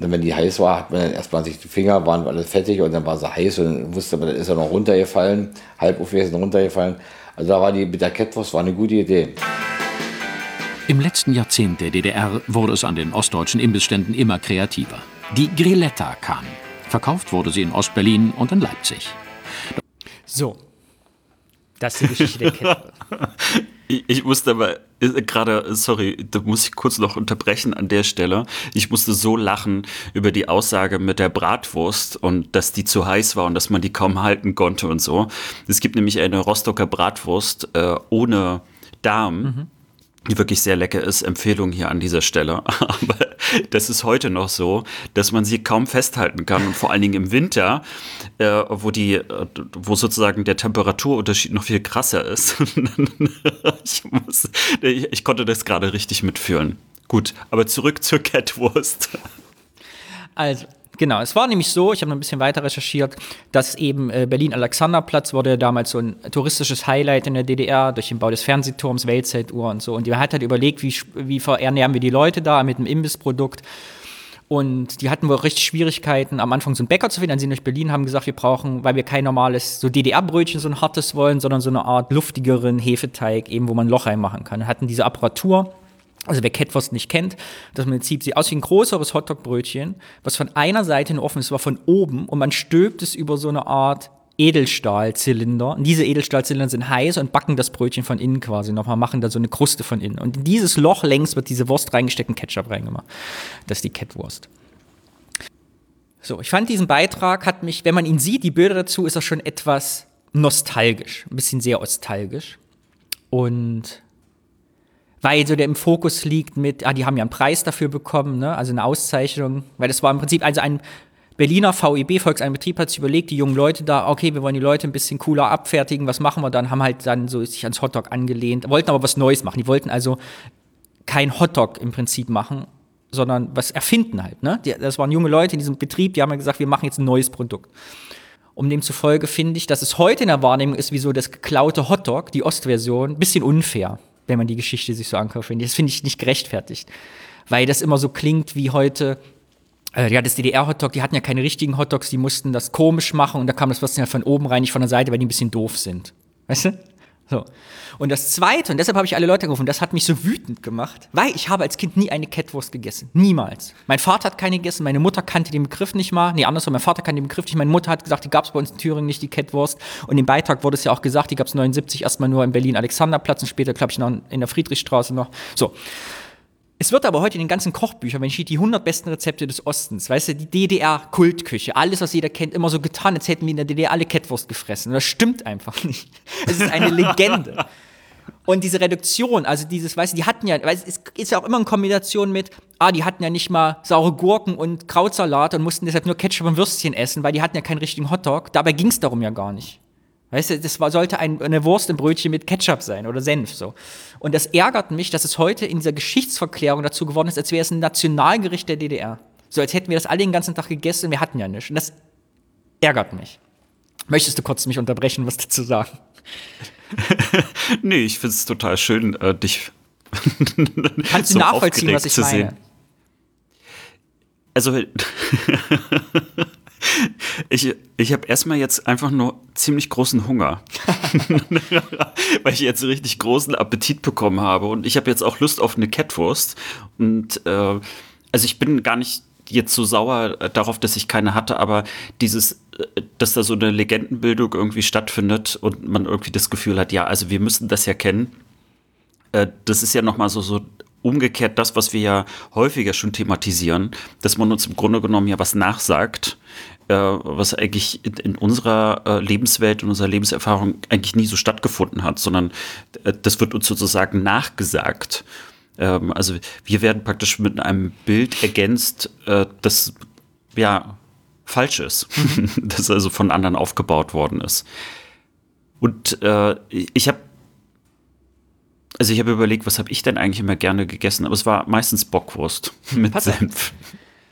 Und wenn die heiß war, hat man dann erstmal sich die Finger, waren alles fettig und dann war sie heiß und dann wusste man, dann ist er noch runtergefallen, halb aufgegessen runtergefallen. Also da war die mit der Kettwurst war eine gute Idee. Im letzten Jahrzehnt der DDR wurde es an den ostdeutschen Imbissständen immer kreativer. Die Grilletta kam. Verkauft wurde sie in Ostberlin und in Leipzig. So. Das ist die Geschichte der *laughs* Catwurst. Ich, ich musste aber äh, gerade, sorry, da muss ich kurz noch unterbrechen an der Stelle. Ich musste so lachen über die Aussage mit der Bratwurst und dass die zu heiß war und dass man die kaum halten konnte und so. Es gibt nämlich eine Rostocker Bratwurst äh, ohne Darm. Mhm. Die wirklich sehr lecker ist, Empfehlung hier an dieser Stelle. *laughs* Aber das ist heute noch so, dass man sie kaum festhalten kann und vor allen Dingen im Winter, äh, wo die, äh, wo sozusagen der Temperaturunterschied noch viel krasser ist. *laughs* ich, muss, ich, ich konnte das gerade richtig mitfühlen. Gut, aber zurück zur Catwurst. Also, genau, es war nämlich so, ich habe noch ein bisschen weiter recherchiert, dass eben äh, Berlin-Alexanderplatz wurde damals so ein touristisches Highlight in der DDR durch den Bau des Fernsehturms, Weltzeituhr und so. Und die hat halt überlegt, wie, wie verernähren wir die Leute da mit einem Imbissprodukt. Und die hatten wohl richtig Schwierigkeiten, am Anfang so einen Bäcker zu finden. Dann sind durch Berlin, haben gesagt, wir brauchen, weil wir kein normales, so DDR-Brötchen, so ein hartes wollen, sondern so eine Art luftigeren Hefeteig, eben wo man ein Loch reinmachen kann. Hatten diese Apparatur, also wer Catwurst nicht kennt, das Prinzip sieht aus wie ein größeres Hotdog-Brötchen, was von einer Seite offen ist, war von oben und man stülpt es über so eine Art Edelstahlzylinder. Und diese Edelstahlzylinder sind heiß und backen das Brötchen von innen quasi nochmal, machen da so eine Kruste von innen. Und in dieses Loch längs wird diese Wurst reingesteckt und Ketchup reingemacht. Das ist die Catwurst. So, ich fand diesen Beitrag hat mich, wenn man ihn sieht, die Bilder dazu, ist er schon etwas nostalgisch, ein bisschen sehr nostalgisch. Und weil so der im Fokus liegt mit, ah, die haben ja einen Preis dafür bekommen, ne? also eine Auszeichnung, weil das war im Prinzip, also ein Berliner VEB, Volkseinbetrieb, hat sich überlegt, die jungen Leute da, okay, wir wollen die Leute ein bisschen cooler abfertigen, was machen wir dann, haben halt dann so sich ans Hotdog angelehnt, wollten aber was Neues machen. Die wollten also kein Hotdog im Prinzip machen, sondern was erfinden halt. Ne? Das waren junge Leute in diesem Betrieb, die haben ja gesagt, wir machen jetzt ein neues Produkt. Um demzufolge finde ich, dass es heute in der Wahrnehmung ist, wie so das geklaute Hotdog, die Ostversion, ein bisschen unfair, wenn man die Geschichte sich so anguckt. Das finde ich nicht gerechtfertigt. Weil das immer so klingt wie heute, äh, ja, das DDR-Hotdog, die hatten ja keine richtigen Hotdogs, die mussten das komisch machen und da kam das Würstchen halt von oben rein, nicht von der Seite, weil die ein bisschen doof sind. Weißt du? So. Und das Zweite, und deshalb habe ich alle Leute gerufen, das hat mich so wütend gemacht, weil ich habe als Kind nie eine Kettwurst gegessen. Niemals. Mein Vater hat keine gegessen, meine Mutter kannte den Begriff nicht mal. Nee, andersrum, mein Vater kannte den Begriff nicht. Meine Mutter hat gesagt, die gab es bei uns in Thüringen nicht, die Kettwurst. Und im Beitrag wurde es ja auch gesagt, die gab es 79 erstmal nur in Berlin-Alexanderplatz und später, glaube ich, noch in der Friedrichstraße noch. So. Es wird aber heute in den ganzen Kochbüchern, wenn ich die 100 besten Rezepte des Ostens, weißt du, die DDR-Kultküche, alles, was jeder kennt, immer so getan, als hätten wir in der DDR alle Kettwurst gefressen. Und das stimmt einfach *laughs* nicht. Es ist eine Legende. Und diese Reduktion, also dieses, weißt du, die hatten ja, weil es ist ja auch immer in Kombination mit, ah, die hatten ja nicht mal saure Gurken und Krautsalat und mussten deshalb nur Ketchup und Würstchen essen, weil die hatten ja keinen richtigen Hotdog. Dabei ging es darum ja gar nicht. Weißt du, das war, sollte ein, eine Wurst im Brötchen mit Ketchup sein oder Senf so. Und das ärgert mich, dass es heute in dieser Geschichtsverklärung dazu geworden ist, als wäre es ein Nationalgericht der DDR. So als hätten wir das alle den ganzen Tag gegessen und wir hatten ja nichts. Und das ärgert mich. Möchtest du kurz mich unterbrechen, was dazu sagen? *laughs* nee, ich finde es total schön, äh, dich *laughs* Kannst du so nachvollziehen, was ich meine? Sehen. Also *laughs* Ich, ich habe erstmal jetzt einfach nur ziemlich großen Hunger, *laughs* weil ich jetzt richtig großen Appetit bekommen habe. Und ich habe jetzt auch Lust auf eine Kettwurst und äh, also ich bin gar nicht jetzt so sauer darauf, dass ich keine hatte, aber dieses, äh, dass da so eine Legendenbildung irgendwie stattfindet und man irgendwie das Gefühl hat, ja, also wir müssen das ja kennen. Äh, das ist ja noch mal so so umgekehrt das, was wir ja häufiger schon thematisieren, dass man uns im Grunde genommen ja was nachsagt, äh, was eigentlich in, in unserer äh, Lebenswelt, in unserer Lebenserfahrung eigentlich nie so stattgefunden hat, sondern äh, das wird uns sozusagen nachgesagt. Ähm, also wir werden praktisch mit einem Bild ergänzt, äh, das ja falsch ist, *laughs* das also von anderen aufgebaut worden ist. Und äh, ich habe also ich habe überlegt, was habe ich denn eigentlich immer gerne gegessen, aber es war meistens Bockwurst *laughs* mit Pass Senf.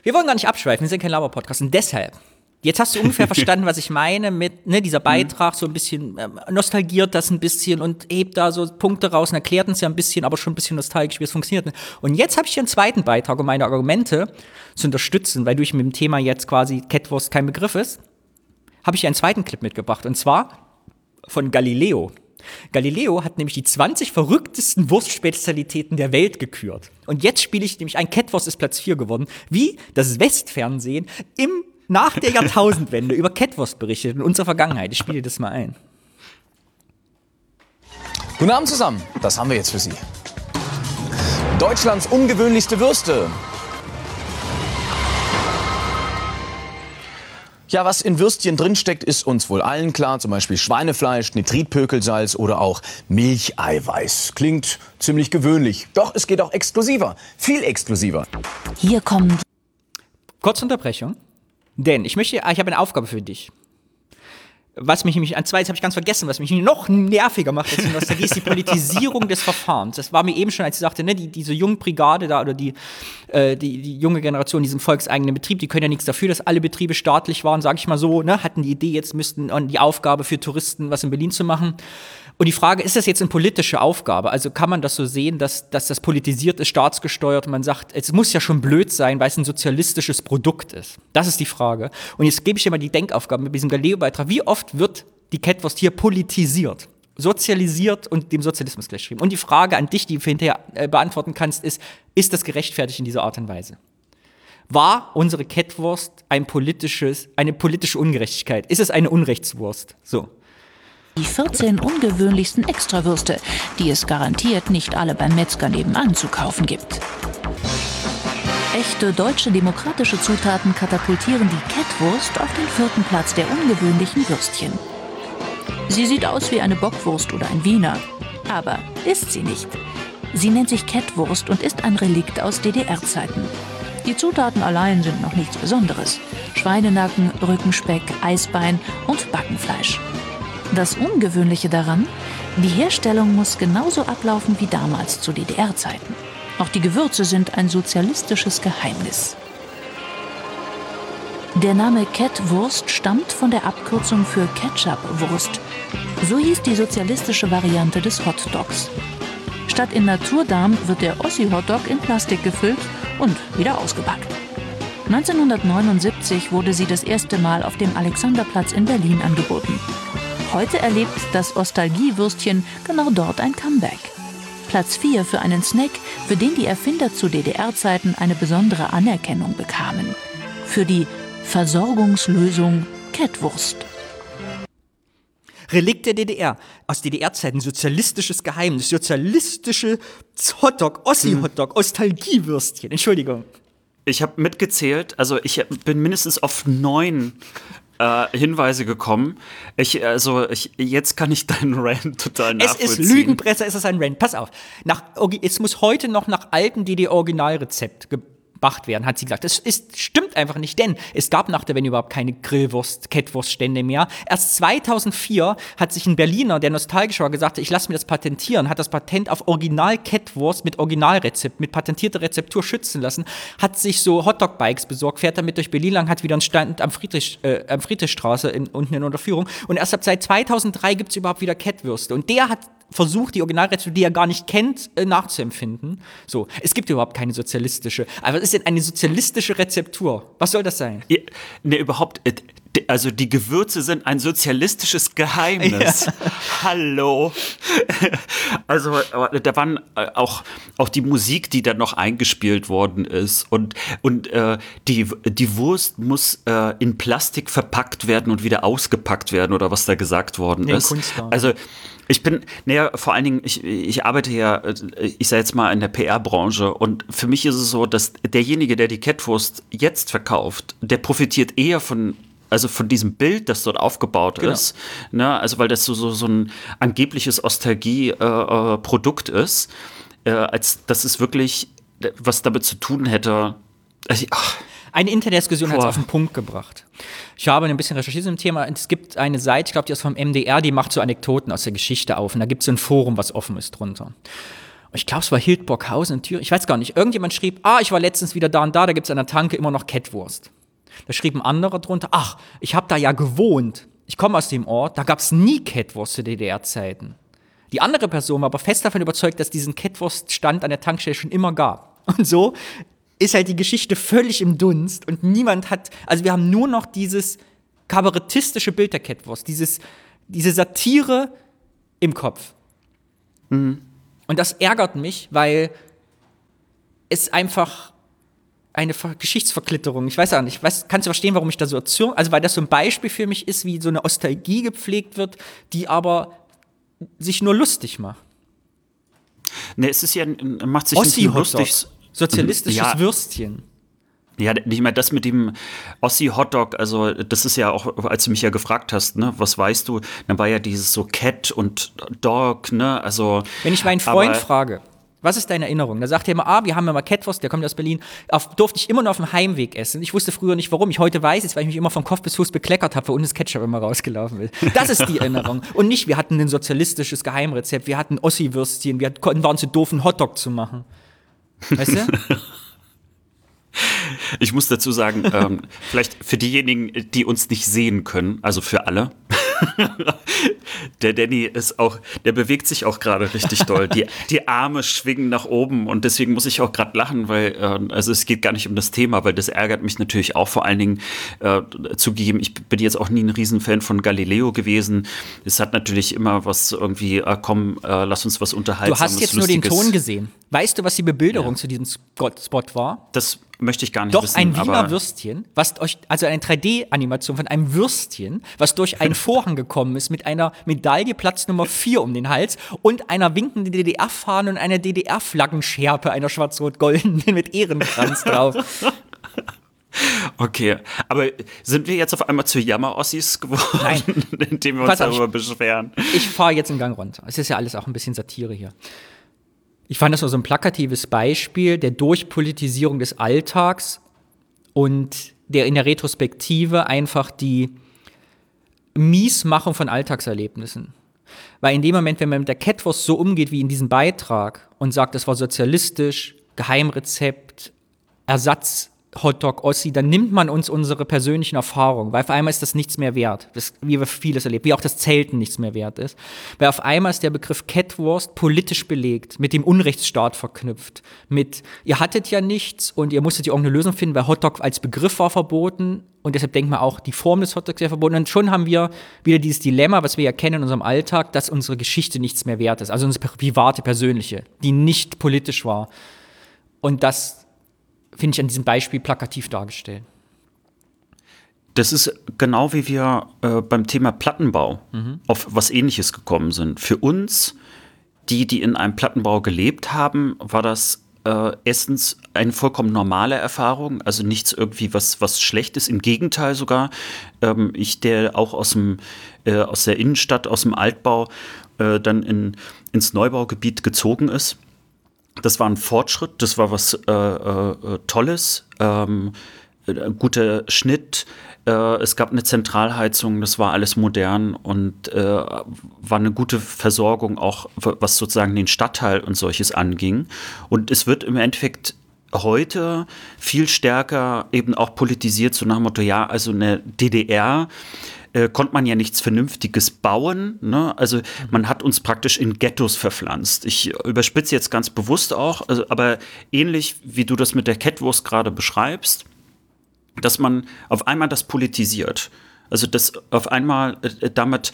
Wir wollen gar nicht abschweifen, wir sind kein Laber-Podcast und deshalb Jetzt hast du ungefähr *laughs* verstanden, was ich meine mit ne, dieser Beitrag, so ein bisschen ähm, nostalgiert das ein bisschen und hebt da so Punkte raus und erklärt uns ja ein bisschen, aber schon ein bisschen nostalgisch, wie es funktioniert. Und jetzt habe ich hier einen zweiten Beitrag, um meine Argumente zu unterstützen, weil durch mit dem Thema jetzt quasi Catwurst kein Begriff ist, habe ich hier einen zweiten Clip mitgebracht und zwar von Galileo. Galileo hat nämlich die 20 verrücktesten Wurstspezialitäten der Welt gekürt. Und jetzt spiele ich nämlich ein Catwurst ist Platz 4 geworden, wie das Westfernsehen im nach der Jahrtausendwende über Catwurst berichtet in unserer Vergangenheit. Ich spiele das mal ein. Guten Abend zusammen, das haben wir jetzt für Sie. Deutschlands ungewöhnlichste Würste. Ja, was in Würstchen drinsteckt, ist uns wohl allen klar. Zum Beispiel Schweinefleisch, Nitritpökelsalz oder auch Milcheiweiß. Klingt ziemlich gewöhnlich. Doch es geht auch exklusiver. Viel exklusiver. Hier kommen. Kurze Unterbrechung. Denn ich möchte, ich habe eine Aufgabe für dich. Was mich nämlich, an zweites habe ich ganz vergessen, was mich noch nerviger macht als die ist die Politisierung des Verfahrens. Das war mir eben schon, als ich sagte, ne, die, diese junge Brigade da oder die, äh, die, die junge Generation, diesen volkseigenen Betrieb, die können ja nichts dafür, dass alle Betriebe staatlich waren, sage ich mal so, ne, hatten die Idee, jetzt müssten die Aufgabe für Touristen was in Berlin zu machen. Und die Frage, ist das jetzt eine politische Aufgabe? Also kann man das so sehen, dass, dass das politisiert ist, staatsgesteuert und man sagt, es muss ja schon blöd sein, weil es ein sozialistisches Produkt ist. Das ist die Frage. Und jetzt gebe ich dir mal die Denkaufgabe mit diesem Galileo-Beitrag. Wie oft wird die Catwurst hier politisiert? sozialisiert und dem Sozialismus gleichgeschrieben. Und die Frage an dich, die du hinterher äh, beantworten kannst, ist, ist das gerechtfertigt in dieser Art und Weise? War unsere Catwurst ein politisches, eine politische Ungerechtigkeit? Ist es eine Unrechtswurst? So. Die 14 ungewöhnlichsten Extrawürste, die es garantiert nicht alle beim Metzger nebenan zu kaufen gibt. Echte deutsche demokratische Zutaten katapultieren die Kettwurst auf den vierten Platz der ungewöhnlichen Würstchen. Sie sieht aus wie eine Bockwurst oder ein Wiener, aber ist sie nicht. Sie nennt sich Kettwurst und ist ein Relikt aus DDR-Zeiten. Die Zutaten allein sind noch nichts Besonderes. Schweinenacken, Rückenspeck, Eisbein und Backenfleisch. Das Ungewöhnliche daran, die Herstellung muss genauso ablaufen wie damals zu DDR-Zeiten. Auch die Gewürze sind ein sozialistisches Geheimnis. Der Name Kettwurst stammt von der Abkürzung für Ketchupwurst. So hieß die sozialistische Variante des Hotdogs. Statt in Naturdarm wird der Ossi-Hotdog in Plastik gefüllt und wieder ausgepackt. 1979 wurde sie das erste Mal auf dem Alexanderplatz in Berlin angeboten. Heute erlebt das Ostalgie-Würstchen genau dort ein Comeback. Platz 4 für einen Snack, für den die Erfinder zu DDR-Zeiten eine besondere Anerkennung bekamen. Für die Versorgungslösung Kettwurst. Relikt der DDR. Aus DDR-Zeiten sozialistisches Geheimnis, sozialistische Hotdog, Ossi-Hotdog, Ostalgiewürstchen. Entschuldigung. Ich habe mitgezählt, also ich bin mindestens auf neun äh, Hinweise gekommen. Ich, also ich, jetzt kann ich deinen Rant total nachvollziehen. Es ist Lügenpresse, es ist ein Rant. Pass auf. Nach, es muss heute noch nach altem DDR-Originalrezept ge gemacht werden, hat sie gesagt. Das ist, stimmt einfach nicht, denn es gab nach der Wende überhaupt keine Grillwurst, Kettwurststände mehr. Erst 2004 hat sich ein Berliner, der nostalgisch war, gesagt, ich lasse mir das patentieren, hat das Patent auf Original-Kettwurst mit Originalrezept, mit patentierter Rezeptur schützen lassen, hat sich so Hotdog-Bikes besorgt, fährt damit durch Berlin lang, hat wieder einen Stand am, Friedrich, äh, am Friedrichstraße in, unten in Unterführung und erst ab seit 2003 gibt es überhaupt wieder Kettwürste und der hat versucht, die Originalrezeptur, die er gar nicht kennt, äh, nachzuempfinden. So, es gibt überhaupt keine sozialistische. Aber was ist denn eine sozialistische Rezeptur? Was soll das sein? Ja, ne, überhaupt. Äh, also die Gewürze sind ein sozialistisches Geheimnis. Ja. *laughs* Hallo. Also da waren äh, auch, auch die Musik, die da noch eingespielt worden ist. Und, und äh, die, die Wurst muss äh, in Plastik verpackt werden und wieder ausgepackt werden oder was da gesagt worden nee, ist. Also ich bin, naja, vor allen Dingen, ich, ich arbeite ja, ich sage jetzt mal in der PR-Branche und für mich ist es so, dass derjenige, der die Kettwurst jetzt verkauft, der profitiert eher von also von diesem Bild, das dort aufgebaut genau. ist, ne, also weil das so, so, so ein angebliches Ostalgie-Produkt äh, ist, äh, als dass es wirklich was damit zu tun hätte. Also, ach, eine Interdiskussion hat es auf den Punkt gebracht. Ich habe ein bisschen recherchiert zum Thema. Es gibt eine Seite, ich glaube, die ist vom MDR, die macht so Anekdoten aus der Geschichte auf. Und da gibt es so ein Forum, was offen ist drunter. Ich glaube, es war Hildburghausen in Thüringen. Ich weiß gar nicht. Irgendjemand schrieb, ah, ich war letztens wieder da und da, da gibt es an der Tanke immer noch Kettwurst. Da schrieb ein anderer drunter, ach, ich habe da ja gewohnt. Ich komme aus dem Ort, da gab es nie Kettwurst zu DDR-Zeiten. Die andere Person war aber fest davon überzeugt, dass diesen Kettwurststand an der Tankstelle schon immer gab. Und so ist halt die Geschichte völlig im Dunst und niemand hat, also wir haben nur noch dieses kabarettistische Bild der Catwurst, dieses, diese Satire im Kopf. Mhm. Und das ärgert mich, weil es einfach eine Geschichtsverklitterung, ich weiß auch nicht, weiß, kannst du verstehen, warum ich da so erzürne? Also, weil das so ein Beispiel für mich ist, wie so eine Ostalgie gepflegt wird, die aber sich nur lustig macht. Ne, es ist ja, macht sich Ossi nicht lustig. Sozialistisches ja. Würstchen. Ja, ich meine, das mit dem Ossi-Hotdog, also das ist ja auch, als du mich ja gefragt hast, ne, was weißt du, dann war ja dieses so Cat und Dog, ne, also. Wenn ich meinen Freund frage, was ist deine Erinnerung? Da sagt er immer, ah, wir haben ja mal Catwurst, der kommt aus Berlin. Auf, durfte ich immer nur auf dem Heimweg essen. Ich wusste früher nicht, warum. Ich heute weiß es, weil ich mich immer vom Kopf bis Fuß bekleckert habe, unten das Ketchup immer rausgelaufen ist. Das ist die Erinnerung. Und nicht, wir hatten ein sozialistisches Geheimrezept, wir hatten Ossi-Würstchen, wir waren zu doof, einen Hotdog zu machen. Weißt du? *laughs* Ich muss dazu sagen, ähm, vielleicht für diejenigen, die uns nicht sehen können, also für alle, *laughs* der Danny ist auch, der bewegt sich auch gerade richtig doll. Die, die Arme schwingen nach oben und deswegen muss ich auch gerade lachen, weil, äh, also es geht gar nicht um das Thema, weil das ärgert mich natürlich auch vor allen Dingen äh, zugegeben. Ich bin jetzt auch nie ein Riesenfan von Galileo gewesen. Es hat natürlich immer was irgendwie, äh, komm, äh, lass uns was unterhalten. Du hast jetzt Lustiges. nur den Ton gesehen. Weißt du, was die Bebilderung ja. zu diesem Spot war? Das möchte ich gar nicht Doch, wissen. Doch ein Wiener Würstchen, was euch, also eine 3D-Animation von einem Würstchen, was durch einen *laughs* Vorhang gekommen ist mit einer Medaille Platz Nummer 4 um den Hals und einer winkenden DDR-Fahne und einer DDR-Flaggenschärpe, einer schwarz-rot-goldenen *laughs* mit Ehrenkranz drauf. *laughs* Okay, aber sind wir jetzt auf einmal zu Jammer-Ossis geworden, Nein. indem wir uns Pass darüber ich, beschweren? Ich fahre jetzt einen Gang runter. Es ist ja alles auch ein bisschen Satire hier. Ich fand das nur so ein plakatives Beispiel der Durchpolitisierung des Alltags und der in der Retrospektive einfach die Miesmachung von Alltagserlebnissen. Weil in dem Moment, wenn man mit der Catwurst so umgeht wie in diesem Beitrag und sagt, es war sozialistisch, Geheimrezept, Ersatz Hotdog Ossi, dann nimmt man uns unsere persönlichen Erfahrungen, weil auf einmal ist das nichts mehr wert, das, wie wir vieles erlebt, wie auch das Zelten nichts mehr wert ist. Weil auf einmal ist der Begriff Catwurst politisch belegt, mit dem Unrechtsstaat verknüpft, mit ihr hattet ja nichts und ihr musstet ja irgendeine Lösung finden, weil Hotdog als Begriff war verboten und deshalb denkt man auch, die Form des Hotdogs wäre verboten. Und schon haben wir wieder dieses Dilemma, was wir ja kennen in unserem Alltag, dass unsere Geschichte nichts mehr wert ist, also unsere private, persönliche, die nicht politisch war. Und das finde ich an diesem Beispiel plakativ dargestellt. Das ist genau wie wir äh, beim Thema Plattenbau mhm. auf was ähnliches gekommen sind. Für uns, die, die in einem Plattenbau gelebt haben, war das äh, erstens eine vollkommen normale Erfahrung, also nichts irgendwie was, was schlecht ist. Im Gegenteil sogar. Ähm, ich, der auch aus, dem, äh, aus der Innenstadt, aus dem Altbau, äh, dann in, ins Neubaugebiet gezogen ist das war ein Fortschritt, das war was äh, äh, Tolles, ähm, äh, guter Schnitt. Äh, es gab eine Zentralheizung, das war alles modern und äh, war eine gute Versorgung auch, was sozusagen den Stadtteil und solches anging. Und es wird im Endeffekt heute viel stärker eben auch politisiert, so nach dem Motto, ja, also eine DDR äh, konnte man ja nichts Vernünftiges bauen. Ne? Also man hat uns praktisch in Ghettos verpflanzt. Ich überspitze jetzt ganz bewusst auch, also, aber ähnlich wie du das mit der Catwurst gerade beschreibst, dass man auf einmal das politisiert. Also dass auf einmal äh, damit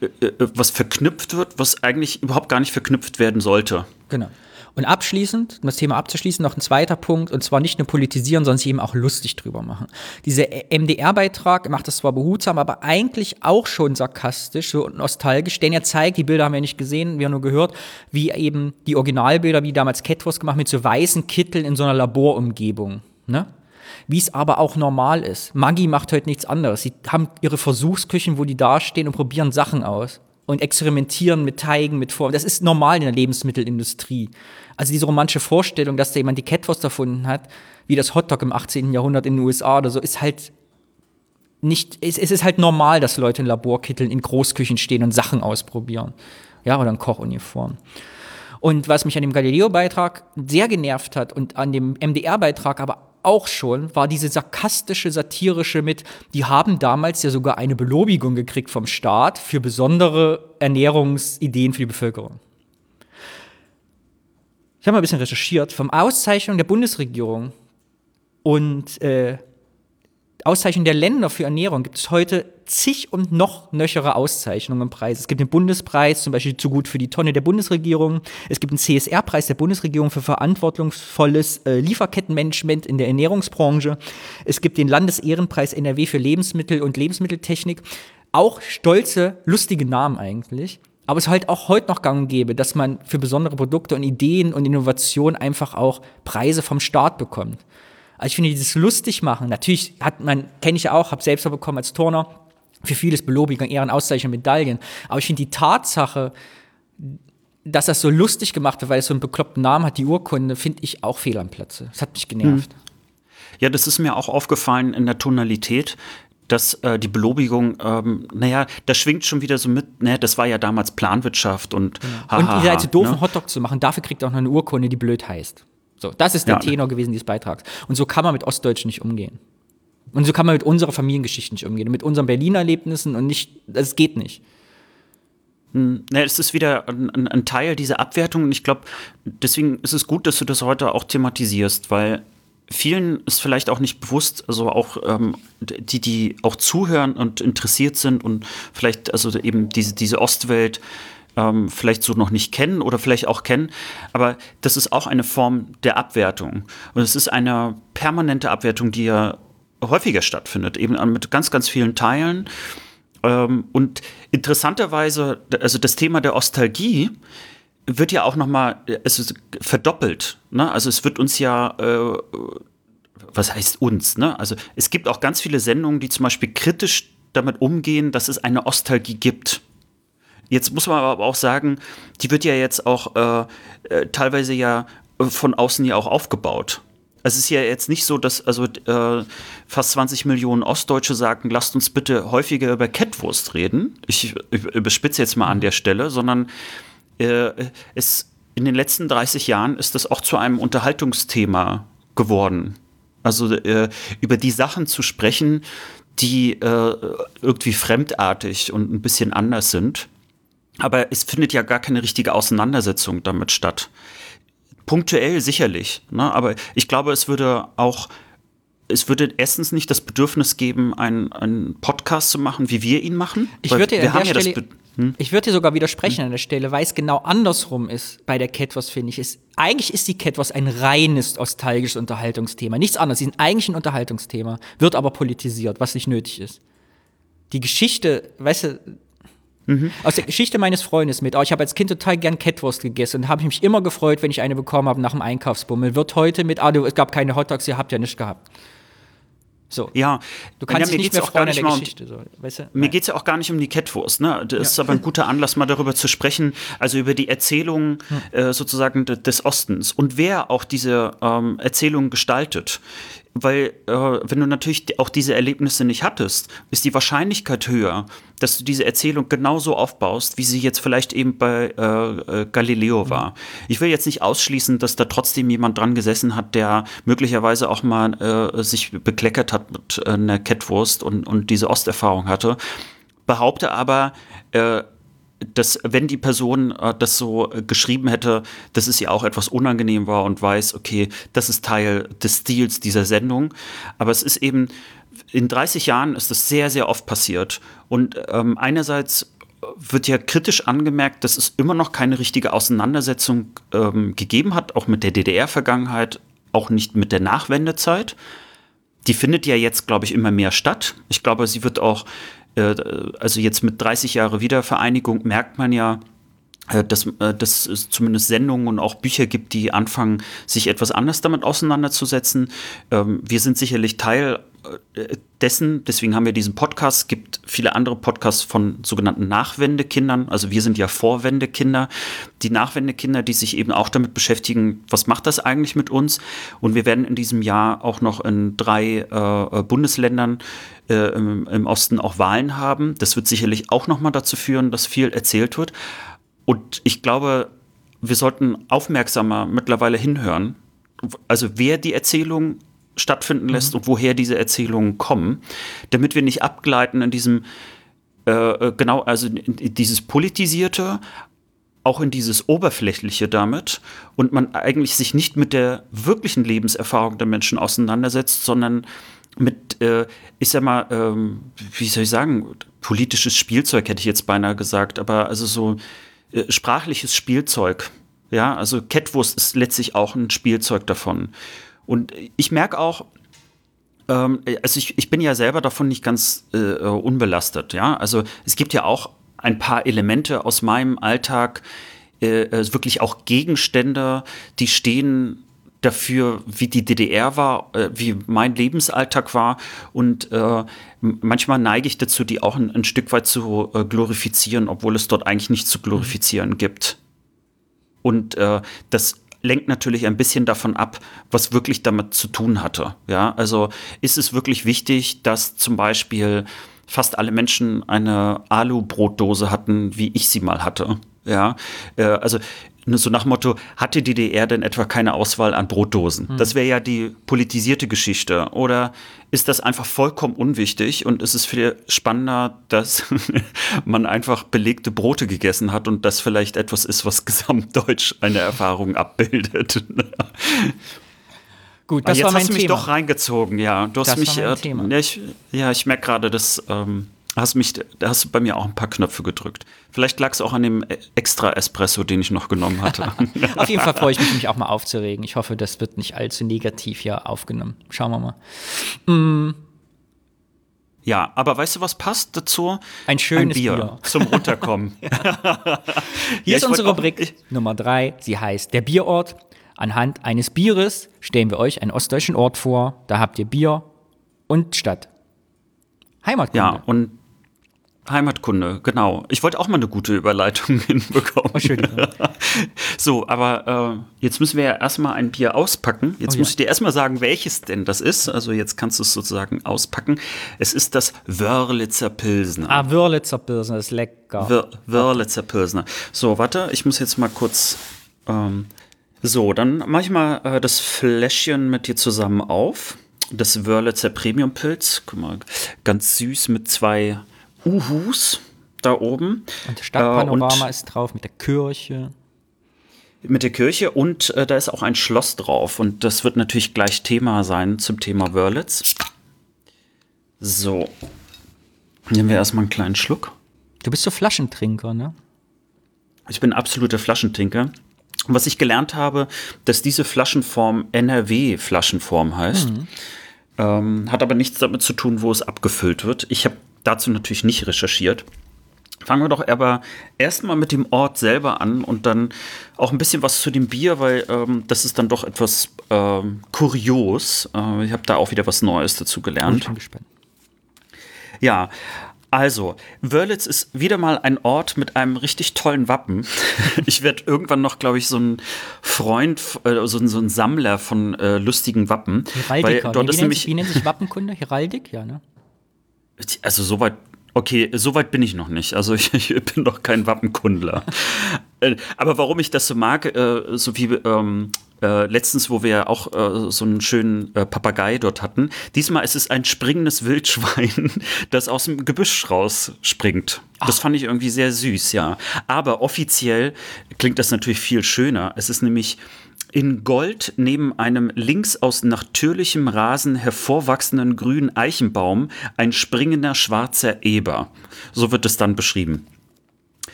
äh, äh was verknüpft wird, was eigentlich überhaupt gar nicht verknüpft werden sollte. Genau. Und abschließend, um das Thema abzuschließen, noch ein zweiter Punkt, und zwar nicht nur politisieren, sondern sich eben auch lustig drüber machen. Dieser MDR-Beitrag macht das zwar behutsam, aber eigentlich auch schon sarkastisch, so nostalgisch, denn er zeigt, die Bilder haben wir nicht gesehen, wir haben nur gehört, wie eben die Originalbilder, wie damals Catwurst gemacht, mit so weißen Kitteln in so einer Laborumgebung. Ne? wie es aber auch normal ist. Maggi macht heute nichts anderes. Sie haben ihre Versuchsküchen, wo die dastehen und probieren Sachen aus und experimentieren mit Teigen, mit Formen. Das ist normal in der Lebensmittelindustrie. Also diese romantische Vorstellung, dass da jemand die Catwurst erfunden hat, wie das Hotdog im 18. Jahrhundert in den USA oder so, ist halt nicht, es, es ist halt normal, dass Leute in Laborkitteln in Großküchen stehen und Sachen ausprobieren. Ja, oder in Kochuniform. Und was mich an dem Galileo-Beitrag sehr genervt hat und an dem MDR-Beitrag aber auch schon, war diese sarkastische, satirische mit, die haben damals ja sogar eine Belobigung gekriegt vom Staat für besondere Ernährungsideen für die Bevölkerung. Ich habe mal ein bisschen recherchiert, vom Auszeichnung der Bundesregierung und äh, Auszeichnung der Länder für Ernährung gibt es heute zig und noch nöchere Auszeichnungen und Preise. Es gibt den Bundespreis, zum Beispiel zu gut für die Tonne der Bundesregierung. Es gibt einen CSR-Preis der Bundesregierung für verantwortungsvolles äh, Lieferkettenmanagement in der Ernährungsbranche. Es gibt den Landesehrenpreis NRW für Lebensmittel und Lebensmitteltechnik. Auch stolze, lustige Namen eigentlich. Aber es ist halt auch heute noch gang und gäbe, dass man für besondere Produkte und Ideen und Innovationen einfach auch Preise vom Staat bekommt. Also ich finde dieses lustig machen, natürlich hat man, kenne ich ja auch, habe selbst bekommen als Turner, für vieles Belobigung, Ehren, Auszeichnungen, Medaillen. Aber ich finde die Tatsache, dass das so lustig gemacht wird, weil es so einen bekloppten Namen hat, die Urkunde, finde ich auch fehl am Platze. Das hat mich genervt. Hm. Ja, das ist mir auch aufgefallen in der Tonalität dass äh, die Belobigung, ähm, naja, das schwingt schon wieder so mit, ne, das war ja damals Planwirtschaft und genau. ha, Und ihr seid so doof, ne? einen Hotdog zu machen, dafür kriegt ihr auch noch eine Urkunde, die blöd heißt. So, das ist der ja. Tenor gewesen dieses Beitrags. Und so kann man mit Ostdeutschen nicht umgehen. Und so kann man mit unserer Familiengeschichte nicht umgehen, mit unseren Berliner Erlebnissen und nicht, das geht nicht. Hm, ne, es ist wieder ein, ein, Teil dieser Abwertung und ich glaube, deswegen ist es gut, dass du das heute auch thematisierst, weil vielen ist vielleicht auch nicht bewusst, also auch ähm, die, die auch zuhören und interessiert sind und vielleicht also eben diese, diese Ostwelt ähm, vielleicht so noch nicht kennen oder vielleicht auch kennen. Aber das ist auch eine Form der Abwertung. Und es ist eine permanente Abwertung, die ja häufiger stattfindet, eben mit ganz, ganz vielen Teilen. Ähm, und interessanterweise, also das Thema der Ostalgie wird ja auch noch mal also verdoppelt. Ne? Also es wird uns ja äh, was heißt uns? Ne? Also es gibt auch ganz viele Sendungen, die zum Beispiel kritisch damit umgehen, dass es eine Ostalgie gibt. Jetzt muss man aber auch sagen, die wird ja jetzt auch äh, äh, teilweise ja von außen ja auch aufgebaut. Es ist ja jetzt nicht so, dass also äh, fast 20 Millionen Ostdeutsche sagen, lasst uns bitte häufiger über Kettwurst reden. Ich überspitze jetzt mal an der Stelle, sondern äh, es in den letzten 30 Jahren ist das auch zu einem Unterhaltungsthema geworden. Also äh, über die Sachen zu sprechen, die äh, irgendwie fremdartig und ein bisschen anders sind. Aber es findet ja gar keine richtige Auseinandersetzung damit statt. Punktuell sicherlich, ne? aber ich glaube, es würde auch es würde erstens nicht das Bedürfnis geben, einen, einen Podcast zu machen, wie wir ihn machen. Ich würde dir, wir haben der ja Stelle, das hm? ich würde dir sogar widersprechen an der Stelle, weil es genau andersrum ist bei der Catwurst, finde ich. Ist, eigentlich ist die Catwurst ein reines nostalgisches Sie Nichts anderes. Sie sind eigentlich ein Unterhaltungsthema, wird aber politisiert, was nicht nötig ist. Die Geschichte, weißt du, aus der Geschichte meines Freundes mit, oh, ich habe als Kind total gern Catwurst gegessen und habe mich immer gefreut, wenn ich eine bekommen habe nach dem Einkaufsbummel. Wird heute mit, ah, du, es gab keine Hotdogs, ihr habt ja nicht gehabt. So. Ja, Du kannst ja, dich mir nicht geht's mehr auch gar freuen nicht der um, Geschichte. So, weißt du? Mir geht es ja auch gar nicht um die Catwurst. Ne? Das ist aber ein guter *laughs* Anlass, mal darüber zu sprechen, also über die Erzählung äh, sozusagen de- des Ostens und wer auch diese ähm, Erzählung gestaltet. Weil, äh, wenn du natürlich auch diese Erlebnisse nicht hattest, ist die Wahrscheinlichkeit höher, dass du diese Erzählung genauso aufbaust, wie sie jetzt vielleicht eben bei äh, äh, Galileo war. Ich will jetzt nicht ausschließen, dass da trotzdem jemand dran gesessen hat, der möglicherweise auch mal äh, sich bekleckert hat mit äh, einer Catwurst und, und diese Osterfahrung hatte. Behaupte aber, äh, dass wenn die Person äh, das so äh, geschrieben hätte, dass es ihr auch etwas unangenehm war und weiß, okay, das ist Teil des Stils dieser Sendung. Aber es ist eben, in 30 Jahren ist das sehr, sehr oft passiert. Und ähm, einerseits wird ja kritisch angemerkt, dass es immer noch keine richtige Auseinandersetzung ähm, gegeben hat, auch mit der DDR-Vergangenheit, auch nicht mit der Nachwendezeit die findet ja jetzt, glaube ich, immer mehr statt. Ich glaube, sie wird auch, äh, also jetzt mit 30 Jahre Wiedervereinigung merkt man ja, äh, dass, äh, dass es zumindest Sendungen und auch Bücher gibt, die anfangen, sich etwas anders damit auseinanderzusetzen. Ähm, wir sind sicherlich Teil äh, dessen, deswegen haben wir diesen Podcast. Es gibt viele andere Podcasts von sogenannten Nachwendekindern. Also wir sind ja Vorwendekinder. Die Nachwendekinder, die sich eben auch damit beschäftigen, was macht das eigentlich mit uns? Und wir werden in diesem Jahr auch noch in drei äh, Bundesländern äh, im, im Osten auch Wahlen haben. Das wird sicherlich auch nochmal dazu führen, dass viel erzählt wird. Und ich glaube, wir sollten aufmerksamer mittlerweile hinhören. Also wer die Erzählung stattfinden lässt und woher diese Erzählungen kommen, damit wir nicht abgleiten in diesem, äh, genau, also dieses Politisierte, auch in dieses Oberflächliche damit und man eigentlich sich nicht mit der wirklichen Lebenserfahrung der Menschen auseinandersetzt, sondern mit, äh, ich sag mal, ähm, wie soll ich sagen, politisches Spielzeug hätte ich jetzt beinahe gesagt, aber also so äh, sprachliches Spielzeug. Ja, also Catwurst ist letztlich auch ein Spielzeug davon. Und ich merke auch, ähm, also ich, ich bin ja selber davon nicht ganz äh, unbelastet, ja. Also es gibt ja auch ein paar Elemente aus meinem Alltag, äh, äh, wirklich auch Gegenstände, die stehen dafür, wie die DDR war, äh, wie mein Lebensalltag war. Und äh, manchmal neige ich dazu, die auch ein, ein Stück weit zu äh, glorifizieren, obwohl es dort eigentlich nichts zu glorifizieren gibt. Und äh, das lenkt natürlich ein bisschen davon ab, was wirklich damit zu tun hatte. Ja, also ist es wirklich wichtig, dass zum Beispiel fast alle Menschen eine Alu-Brotdose hatten, wie ich sie mal hatte. Ja, äh, also so nach Motto, hatte die DDR denn etwa keine Auswahl an Brotdosen? Das wäre ja die politisierte Geschichte. Oder ist das einfach vollkommen unwichtig und ist es viel spannender, dass *laughs* man einfach belegte Brote gegessen hat und das vielleicht etwas ist, was *laughs* gesamtdeutsch eine Erfahrung abbildet? *laughs* Gut, Aber das jetzt war mein hast du mich Thema. doch reingezogen, ja. Du hast Das war mich, mein äh, Thema. Ja, ich, ja, ich merke gerade, dass ähm, hast mich, da hast du bei mir auch ein paar Knöpfe gedrückt. Vielleicht lag es auch an dem äh, extra Espresso, den ich noch genommen hatte. *laughs* Auf jeden Fall freue ich mich, mich auch mal aufzuregen. Ich hoffe, das wird nicht allzu negativ hier aufgenommen. Schauen wir mal. ja, aber weißt du, was passt dazu? Ein schönes Bier, Bier. *laughs* zum Runterkommen. *laughs* Hier Ja, ist unsere Rubrik Nummer drei. Sie heißt Der Bierort. Anhand eines Bieres stellen wir euch einen ostdeutschen Ort vor. Da habt ihr Bier und Stadt. Heimatkunde. Ja, und Heimatkunde, genau. Ich wollte auch mal eine gute Überleitung *laughs* hinbekommen. Oh. *laughs* So, aber äh, jetzt müssen wir ja erstmal ein Bier auspacken. Jetzt Oh ja. muss ich dir erstmal sagen, welches denn das ist. Also jetzt kannst du es sozusagen auspacken. Es ist das Wörlitzer Pilsner. Ah, Wörlitzer Pilsen, das ist lecker. Wörlitzer Pilsner. So, warte, ich muss jetzt mal kurz Ähm, so, dann mache ich mal äh, das Fläschchen mit dir zusammen auf. Das Wörlitzer Premium-Pilz. Guck mal, ganz süß mit zwei Uhus da oben. Und Stadtpanorama Äh, und- ist drauf mit der Kirche. mit der Kirche und äh, da ist auch ein Schloss drauf und das wird natürlich gleich Thema sein zum Thema Wörlitz. So. Nehmen wir erstmal einen kleinen Schluck. Du bist so Flaschentrinker, ne? Ich bin absoluter Flaschentrinker. Und was ich gelernt habe, dass diese Flaschenform NRW-Flaschenform heißt, ähm, hat aber nichts damit zu tun, wo es abgefüllt wird. Ich habe dazu natürlich nicht recherchiert. Fangen wir doch aber erstmal mit dem Ort selber an und dann auch ein bisschen was zu dem Bier, weil ähm, das ist dann doch etwas ähm, kurios. Äh, ich habe da auch wieder was Neues dazu Ich gelernt. bin gespannt. Ja, also, Wörlitz ist wieder mal ein Ort mit einem richtig tollen Wappen. *laughs* Ich werde irgendwann noch, glaube ich, so ein Freund, äh, so, ein- so ein Sammler von äh, lustigen Wappen. Heraldiker. Weil dort nee, ist wie, nennt nämlich, wie nennt sich Wappenkunde? Heraldik? Ja, ne? Also soweit, okay, soweit bin ich noch nicht. Also *laughs* ich, ich bin noch kein Wappenkundler. Äh, Aber warum ich das so mag, äh, so wie ähm, äh, letztens, wo wir auch äh, so einen schönen äh, Papagei dort hatten, diesmal ist es ein springendes Wildschwein, *laughs* das aus dem Gebüsch rausspringt. Das fand ich irgendwie sehr süß, ja. Aber offiziell klingt das natürlich viel schöner. Es ist nämlich in Gold neben einem links aus natürlichem Rasen hervorwachsenden grünen Eichenbaum ein springender schwarzer Eber. So wird es dann beschrieben.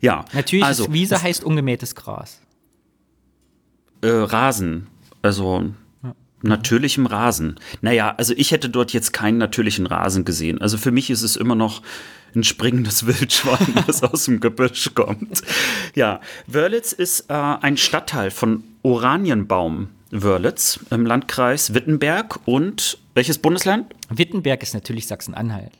Ja, Natürlich also, Wiese heißt ungemähtes Gras. äh, Rasen. Also natürlichem Rasen. Naja, also ich hätte dort jetzt keinen natürlichen Rasen gesehen. Also für mich ist es immer noch ein springendes Wildschwein, *laughs* das aus dem Gebüsch kommt. Ja, Wörlitz ist äh, ein Stadtteil von Oranienbaum. Wörlitz im Landkreis Wittenberg und welches Bundesland? Wittenberg ist natürlich Sachsen-Anhalt.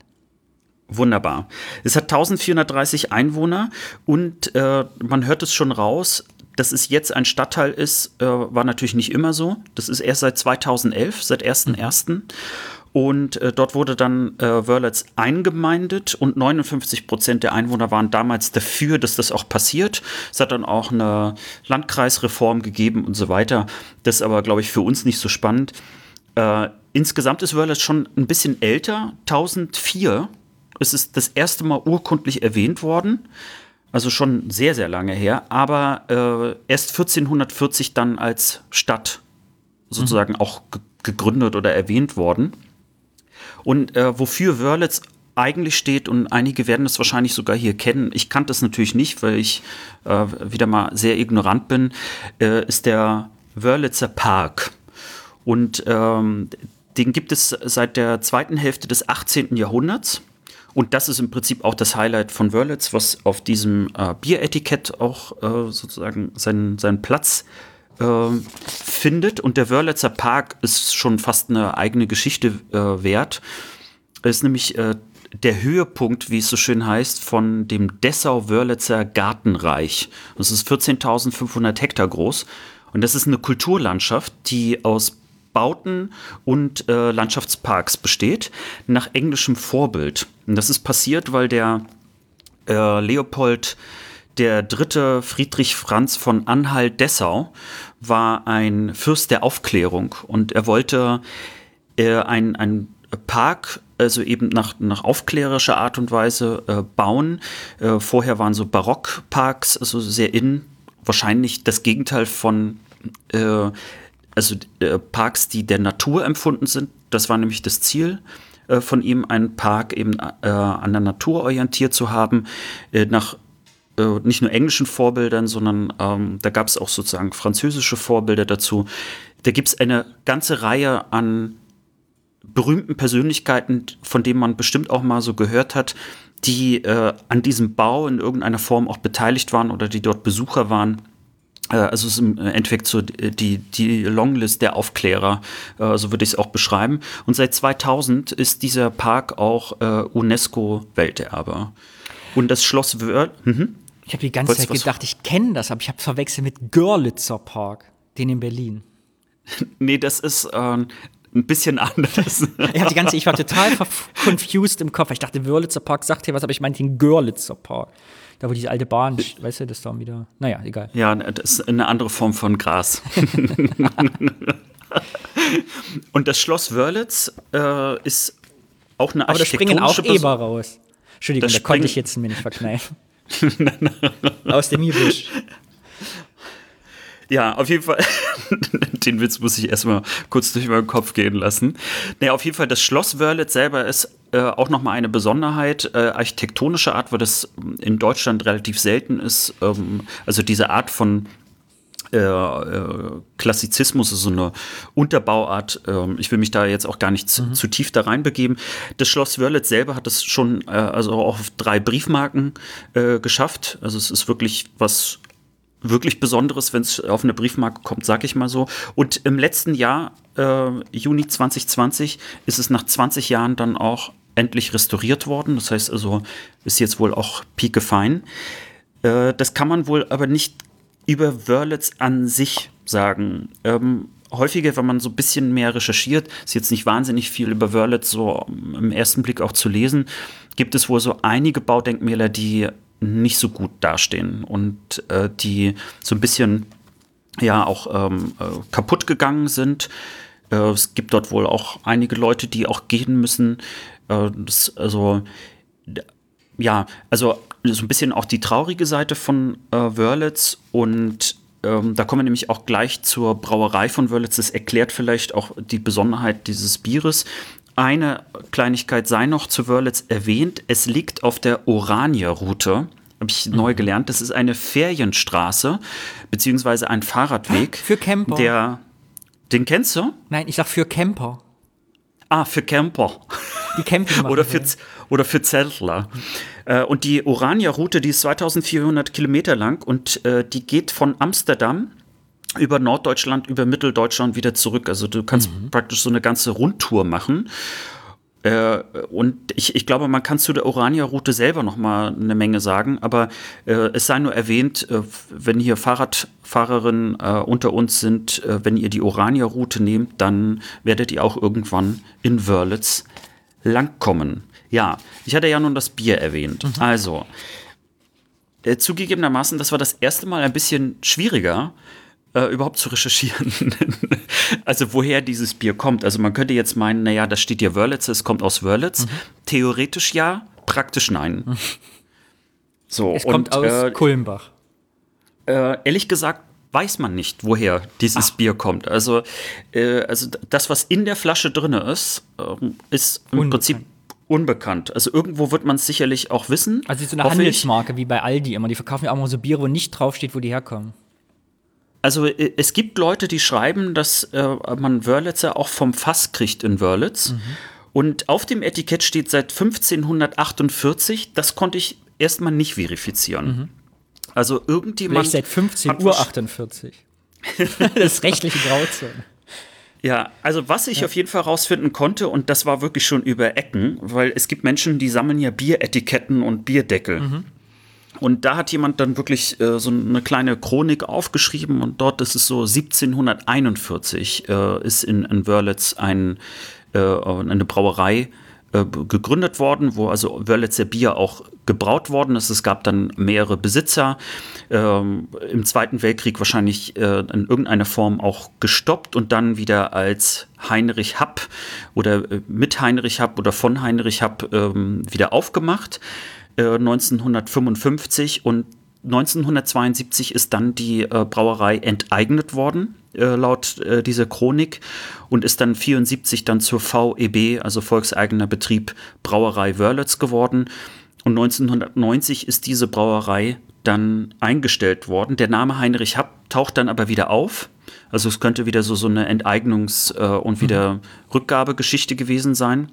Wunderbar. Es hat 1430 Einwohner und äh, man hört es schon raus, dass es jetzt ein Stadtteil ist, äh, war natürlich nicht immer so. Das ist erst seit 2011, seit 1.1. Und äh, dort wurde dann äh, Wörlitz eingemeindet und 59 Prozent der Einwohner waren damals dafür, dass das auch passiert. Es hat dann auch eine Landkreisreform gegeben und so weiter. Das ist aber, glaube ich, für uns nicht so spannend. Äh, insgesamt ist Wörlitz schon ein bisschen älter, 1004. Es ist das erste Mal urkundlich erwähnt worden. Also schon sehr, sehr lange her. Aber äh, erst 1440 dann als Stadt sozusagen auch ge gegründet oder erwähnt worden. Und äh, wofür Wörlitz eigentlich steht, und einige werden es wahrscheinlich sogar hier kennen, ich kannte es natürlich nicht, weil ich äh, wieder mal sehr ignorant bin, äh, ist der Wörlitzer Park. Und ähm, den gibt es seit der zweiten Hälfte des 18. Jahrhunderts. Und das ist im Prinzip auch das Highlight von Wörlitz, was auf diesem äh, Bieretikett auch äh, sozusagen seinen, seinen Platz äh, findet. Und der Wörlitzer Park ist schon fast eine eigene Geschichte äh, wert. Ist nämlich äh, der Höhepunkt, wie es so schön heißt, von dem Dessau-Wörlitzer Gartenreich. Das ist 14.500 Hektar groß. Und das ist eine Kulturlandschaft, die aus Bauten und äh, Landschaftsparks besteht, nach englischem Vorbild. Und das ist passiert, weil der äh, Leopold der dritte Friedrich Franz von Anhalt-Dessau war ein Fürst der Aufklärung und er wollte äh, ein, Park, also eben nach, nach aufklärerischer Art und Weise äh, bauen. Äh, vorher waren so Barockparks, also sehr in, wahrscheinlich das Gegenteil von äh, also äh, Parks, die der Natur empfunden sind. Das war nämlich das Ziel äh, von ihm, einen Park eben äh, an der Natur orientiert zu haben, nach äh, nicht nur englischen Vorbildern, sondern ähm, da gab es auch sozusagen französische Vorbilder dazu. Da gibt es eine ganze Reihe an berühmten Persönlichkeiten, von denen man bestimmt auch mal so gehört hat, die äh, an diesem Bau in irgendeiner Form auch beteiligt waren oder die dort Besucher waren. Äh, Also es ist im Endeffekt so die, die Longlist der Aufklärer, äh, so würde ich es auch beschreiben. Und seit 2000 ist dieser Park auch äh, UNESCO-Welterbe. Und das Schloss Wörl, mhm. Ich habe die ganze Zeit gedacht, ich kenne das, aber ich habe verwechselt mit Görlitzer Park, den in Berlin. *laughs* nee, das ist äh, ein bisschen anders. *laughs* Ich, die ganze, ich war total confused im Kopf. Ich dachte, Wörlitzer Park sagt hier was, aber ich meinte den Görlitzer Park. Da, wo diese alte Bahn, weißt du, das da wieder. Naja, egal. Ja, das ist eine andere Form von Gras. *laughs* Und das Schloss Wörlitz äh, ist auch eine Aber da springen auch architektonische Eber raus. Entschuldigung, Da da konnte ich jetzt mir nicht verkneifen. *laughs* Aus dem Gebüsch. Ja, auf jeden Fall. *laughs* Den Witz muss ich erstmal kurz durch meinen Kopf gehen lassen. Naja, auf jeden Fall, das Schloss Wörlitz selber ist äh, auch nochmal eine Besonderheit, äh, architektonische Art, weil das in Deutschland relativ selten ist. Ähm, also diese Art von Klassizismus ist so eine Unterbauart. Ähm, ich will mich da jetzt auch gar nicht zu, zu tief da reinbegeben. Das Schloss Wörlitz selber hat es schon äh, also auch auf drei Briefmarken äh, geschafft. Also es ist wirklich was wirklich Besonderes, wenn es auf eine Briefmarke kommt, sag ich mal so. Und im letzten Jahr, äh, Juni 2020, ist es nach 20 Jahren dann auch endlich restauriert worden. Das heißt also, ist jetzt wohl auch piekefein. Äh, das kann man wohl aber nicht über Wörlitz an sich sagen. Ähm, häufiger, wenn man so ein bisschen mehr recherchiert, ist jetzt nicht wahnsinnig viel über Wörlitz so im ersten Blick auch zu lesen, gibt es wohl so einige Baudenkmäler, die nicht so gut dastehen und äh, die so ein bisschen ja auch ähm, äh, kaputt gegangen sind. Äh, es gibt dort wohl auch einige Leute, die auch gehen müssen. Äh, das, also ja, also so ein bisschen auch die traurige Seite von äh, Wörlitz und ähm, da kommen wir nämlich auch gleich zur Brauerei von Wörlitz. Das erklärt vielleicht auch die Besonderheit dieses Bieres. Eine Kleinigkeit sei noch zu Wörlitz erwähnt. Es liegt auf der Orania-Route. Habe ich neu gelernt. Das ist eine Ferienstraße, beziehungsweise ein Fahrradweg. Für Camper. Der, den kennst du? Nein, ich sag für Camper. Ah, für Camper. Die Camping *laughs* oder, für, oder für Zeltler. Äh, und die Orania-Route, die ist 2400 Kilometer lang und äh, die geht von Amsterdam über Norddeutschland, über Mitteldeutschland wieder zurück. Also du kannst praktisch so eine ganze Rundtour machen. Äh, und ich, ich glaube, man kann zu der Orania-Route selber noch mal eine Menge sagen, aber äh, es sei nur erwähnt, äh, wenn hier Fahrradfahrerinnen äh, unter uns sind, äh, wenn ihr die Orania-Route nehmt, dann werdet ihr auch irgendwann in Wörlitz langkommen. Ja, ich hatte ja nun das Bier erwähnt. Also, äh, zugegebenermaßen, das war das erste Mal ein bisschen schwieriger, äh, überhaupt zu recherchieren. *laughs* also woher dieses Bier kommt. Also man könnte jetzt meinen, naja, da steht hier Wörlitz, es kommt aus Wörlitz. Theoretisch ja, praktisch nein. So, Es kommt aus äh, Kulmbach. äh, ehrlich gesagt weiß man nicht, woher dieses Bier kommt. Also, äh, also das, was in der Flasche drin ist, ähm, ist im Unbekannt. Prinzip unbekannt. Also irgendwo wird man es sicherlich auch wissen. Also so eine hoffe ich. Handelsmarke wie bei Aldi immer. Die verkaufen ja auch mal so Biere, wo nicht draufsteht, wo die herkommen. Also äh, es gibt Leute, die schreiben, dass äh, man Wörlitzer auch vom Fass kriegt in Wörlitz. Und auf dem Etikett steht seit 1548. Das konnte ich erstmal nicht verifizieren. Also irgendjemand. Vielleicht seit 15 hat Uhr wahrsch- 48. *laughs* das ist rechtliche Grauzone. Ja, also was ich auf jeden Fall rausfinden konnte, und das war wirklich schon über Ecken, weil es gibt Menschen, die sammeln ja Bieretiketten und Bierdeckel. Und da hat jemand dann wirklich äh, so eine kleine Chronik aufgeschrieben und dort ist es so 1741 äh, ist in, in Wörlitz ein, äh, eine Brauerei äh, gegründet worden, wo also Wörlitzer Bier auch gebraut worden ist. Es gab dann mehrere Besitzer, ähm, im Zweiten Weltkrieg wahrscheinlich äh, in irgendeiner Form auch gestoppt und dann wieder als Heinrich Happ oder äh, mit Heinrich Happ oder von Heinrich Happ ähm, wieder aufgemacht. Äh, 1955 und 1972 ist dann die äh, Brauerei enteignet worden, äh, laut äh, dieser Chronik, und ist dann 74 dann zur VEB, also Volkseigener Betrieb Brauerei Wörlitz geworden. Und 1990 ist diese Brauerei dann eingestellt worden. Der Name Heinrich Happ taucht dann aber wieder auf. Also es könnte wieder so, so eine Enteignungs- äh, und wieder Rückgabegeschichte gewesen sein.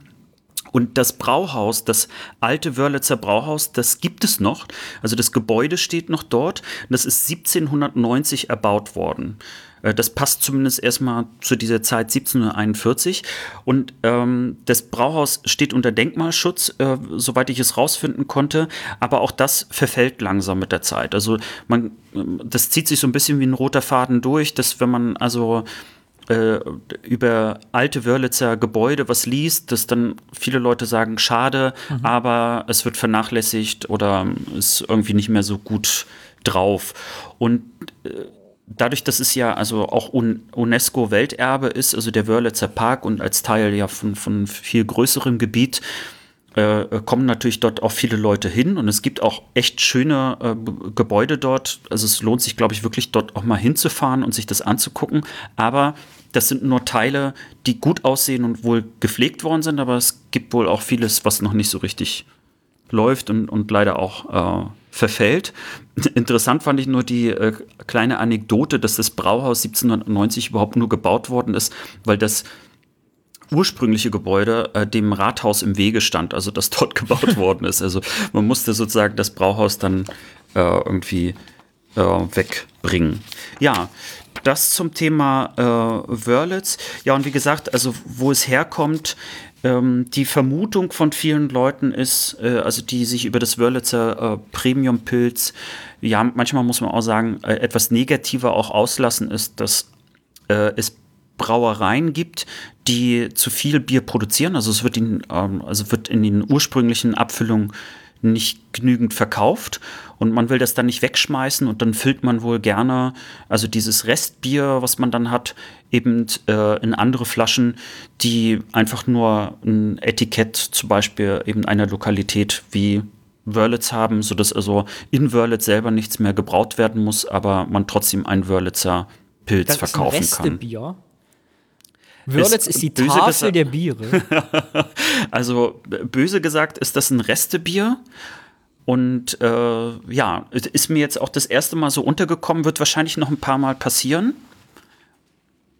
Und das Brauhaus, das alte Wörlitzer Brauhaus, das gibt es noch. Also das Gebäude steht noch dort. Das ist 1790 erbaut worden. Äh, Das passt zumindest erstmal zu dieser Zeit 1741. Und ähm, das Brauhaus steht unter Denkmalschutz, äh, soweit ich es rausfinden konnte. Aber auch das verfällt langsam mit der Zeit. Also man, ähm, das zieht sich so ein bisschen wie ein roter Faden durch, dass wenn man also äh, über alte Wörlitzer Gebäude was liest, dass dann viele Leute sagen, schade, mhm. aber es wird vernachlässigt oder ist irgendwie nicht mehr so gut drauf. Und äh, dadurch, dass es ja also auch UNESCO-Welterbe ist, also der Wörlitzer Park und als Teil ja von, von viel größerem Gebiet, äh, kommen natürlich dort auch viele Leute hin und es gibt auch echt schöne äh, Gebäude dort. Also es lohnt sich, glaube ich, wirklich dort auch mal hinzufahren und sich das anzugucken. Aber das sind nur Teile, die gut aussehen und wohl gepflegt worden sind, aber es gibt wohl auch vieles, was noch nicht so richtig läuft und, und leider auch äh, verfällt. *laughs* Interessant fand ich nur die äh, kleine Anekdote, dass das Brauhaus 1790 überhaupt nur gebaut worden ist, weil das ursprüngliche Gebäude äh, dem Rathaus im Wege stand, also das *laughs* dort gebaut worden ist. Also man musste sozusagen das Brauhaus dann äh, irgendwie äh, wegbringen. Ja, das zum Thema äh, Wörlitz. Ja, und wie gesagt, also wo es herkommt, ähm, die Vermutung von vielen Leuten ist, äh, also die sich über das Wörlitzer äh, Premium-Pilz, ja, manchmal muss man auch sagen, äh, etwas negativer auch auslassen, ist, dass äh, es Brauereien gibt, die zu viel Bier produzieren. Also es wird in, ähm, also wird in den ursprünglichen Abfüllungen nicht genügend verkauft und man will das dann nicht wegschmeißen und dann füllt man wohl gerne, also dieses Restbier, was man dann hat, eben äh, in andere Flaschen, die einfach nur ein Etikett zum Beispiel eben einer Lokalität wie Wörlitz haben, sodass also in Wörlitz selber nichts mehr gebraut werden muss, aber man trotzdem ein Wörlitzer Pilz das verkaufen ist ein kann. Wörlitz ist, ist die Tafel der Biere. *laughs* also böse gesagt ist das ein Restebier. Und äh, ja, ist mir jetzt auch das erste Mal so untergekommen, wird wahrscheinlich noch ein paar Mal passieren.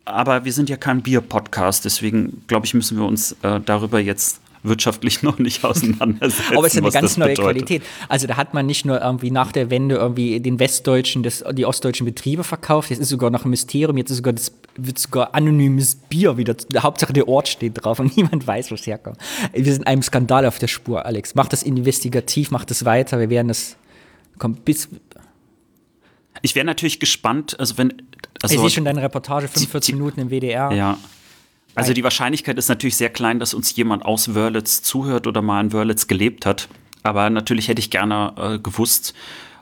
Aber wir sind ja kein Bier-Podcast, deswegen glaube ich, müssen wir uns äh, darüber jetzt wirtschaftlich *laughs* noch nicht auseinandersetzen. Aber es ist eine ganz neue bedeutet. Qualität. Also da hat man nicht nur irgendwie nach der Wende irgendwie den westdeutschen, das, die ostdeutschen Betriebe verkauft. Jetzt ist sogar noch ein Mysterium. Jetzt ist sogar das wird sogar anonymes Bier wieder. Hauptsache der Ort steht drauf und *laughs* niemand weiß, wo es herkommt. Wir sind einem Skandal auf der Spur, Alex. Mach das investigativ, mach das weiter. Wir werden das kommt bis. Ich wäre natürlich gespannt, also wenn. Also ich sehe schon deine Reportage, 45 die, die, Minuten im WDR. Ja. Also die Wahrscheinlichkeit ist natürlich sehr klein, dass uns jemand aus Wörlitz zuhört oder mal in Wörlitz gelebt hat. Aber natürlich hätte ich gerne äh, gewusst,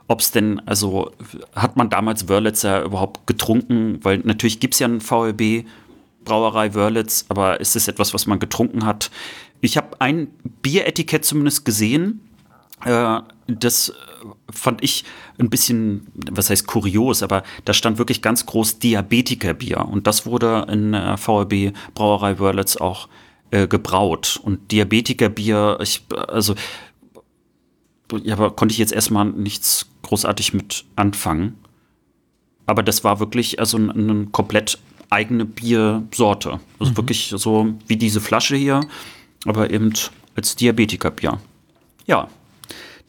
ob es denn, also hat man damals Wörlitzer überhaupt getrunken? Weil natürlich gibt es ja einen VLB, Brauerei Wörlitz, aber ist es etwas, was man getrunken hat? Ich habe ein Bieretikett zumindest gesehen. Äh, das fand ich ein bisschen, was heißt kurios, aber da stand wirklich ganz groß Diabetikerbier. Und das wurde in der VLB Brauerei Wörlitz auch äh, gebraut. Und Diabetikerbier, ich, also ja, aber konnte ich jetzt erstmal nichts großartig mit anfangen. Aber das war wirklich also eine, eine komplett eigene Biersorte. Also mhm. wirklich so wie diese Flasche hier, aber eben als Diabetikerbier. Ja,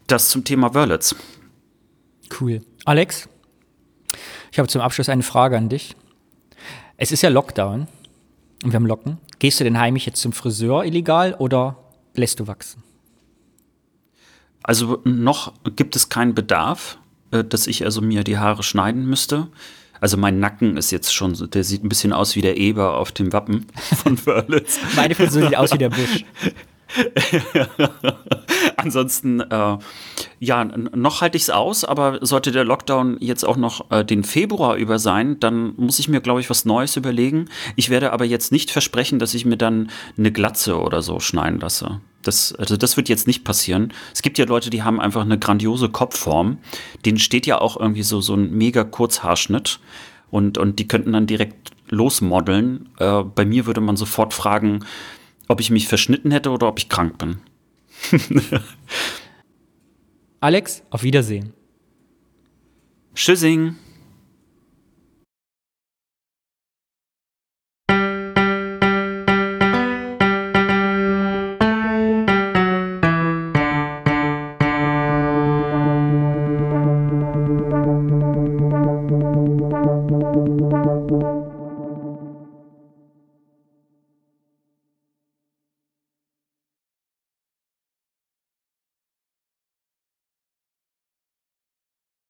das zum Thema Wörlitz. Cool. Alex, ich habe zum Abschluss eine Frage an dich. Es ist ja Lockdown und wir haben Locken. Gehst du denn heimlich jetzt zum Friseur illegal oder lässt du wachsen? Also noch gibt es keinen Bedarf, äh, dass ich also mir die Haare schneiden müsste. Also mein Nacken ist jetzt schon, der sieht ein bisschen aus wie der Eber auf dem Wappen von *laughs* Wörlitz. Meine Frisur sieht aus wie der Busch. *laughs* *laughs* Ansonsten, äh, ja, noch halte ich es aus, aber sollte der Lockdown jetzt auch noch äh, den Februar über sein, dann muss ich mir, glaube ich, was Neues überlegen. Ich werde aber jetzt nicht versprechen, dass ich mir dann eine Glatze oder so schneiden lasse. Das, also das wird jetzt nicht passieren. Es gibt ja Leute, die haben einfach eine grandiose Kopfform. Denen steht ja auch irgendwie so, so ein mega Kurzhaarschnitt. Und, und die könnten dann direkt losmodeln. Äh, bei mir würde man sofort fragen, ob ich mich verschnitten hätte oder ob ich krank bin. *laughs* Alex, auf Wiedersehen. Tschüssing.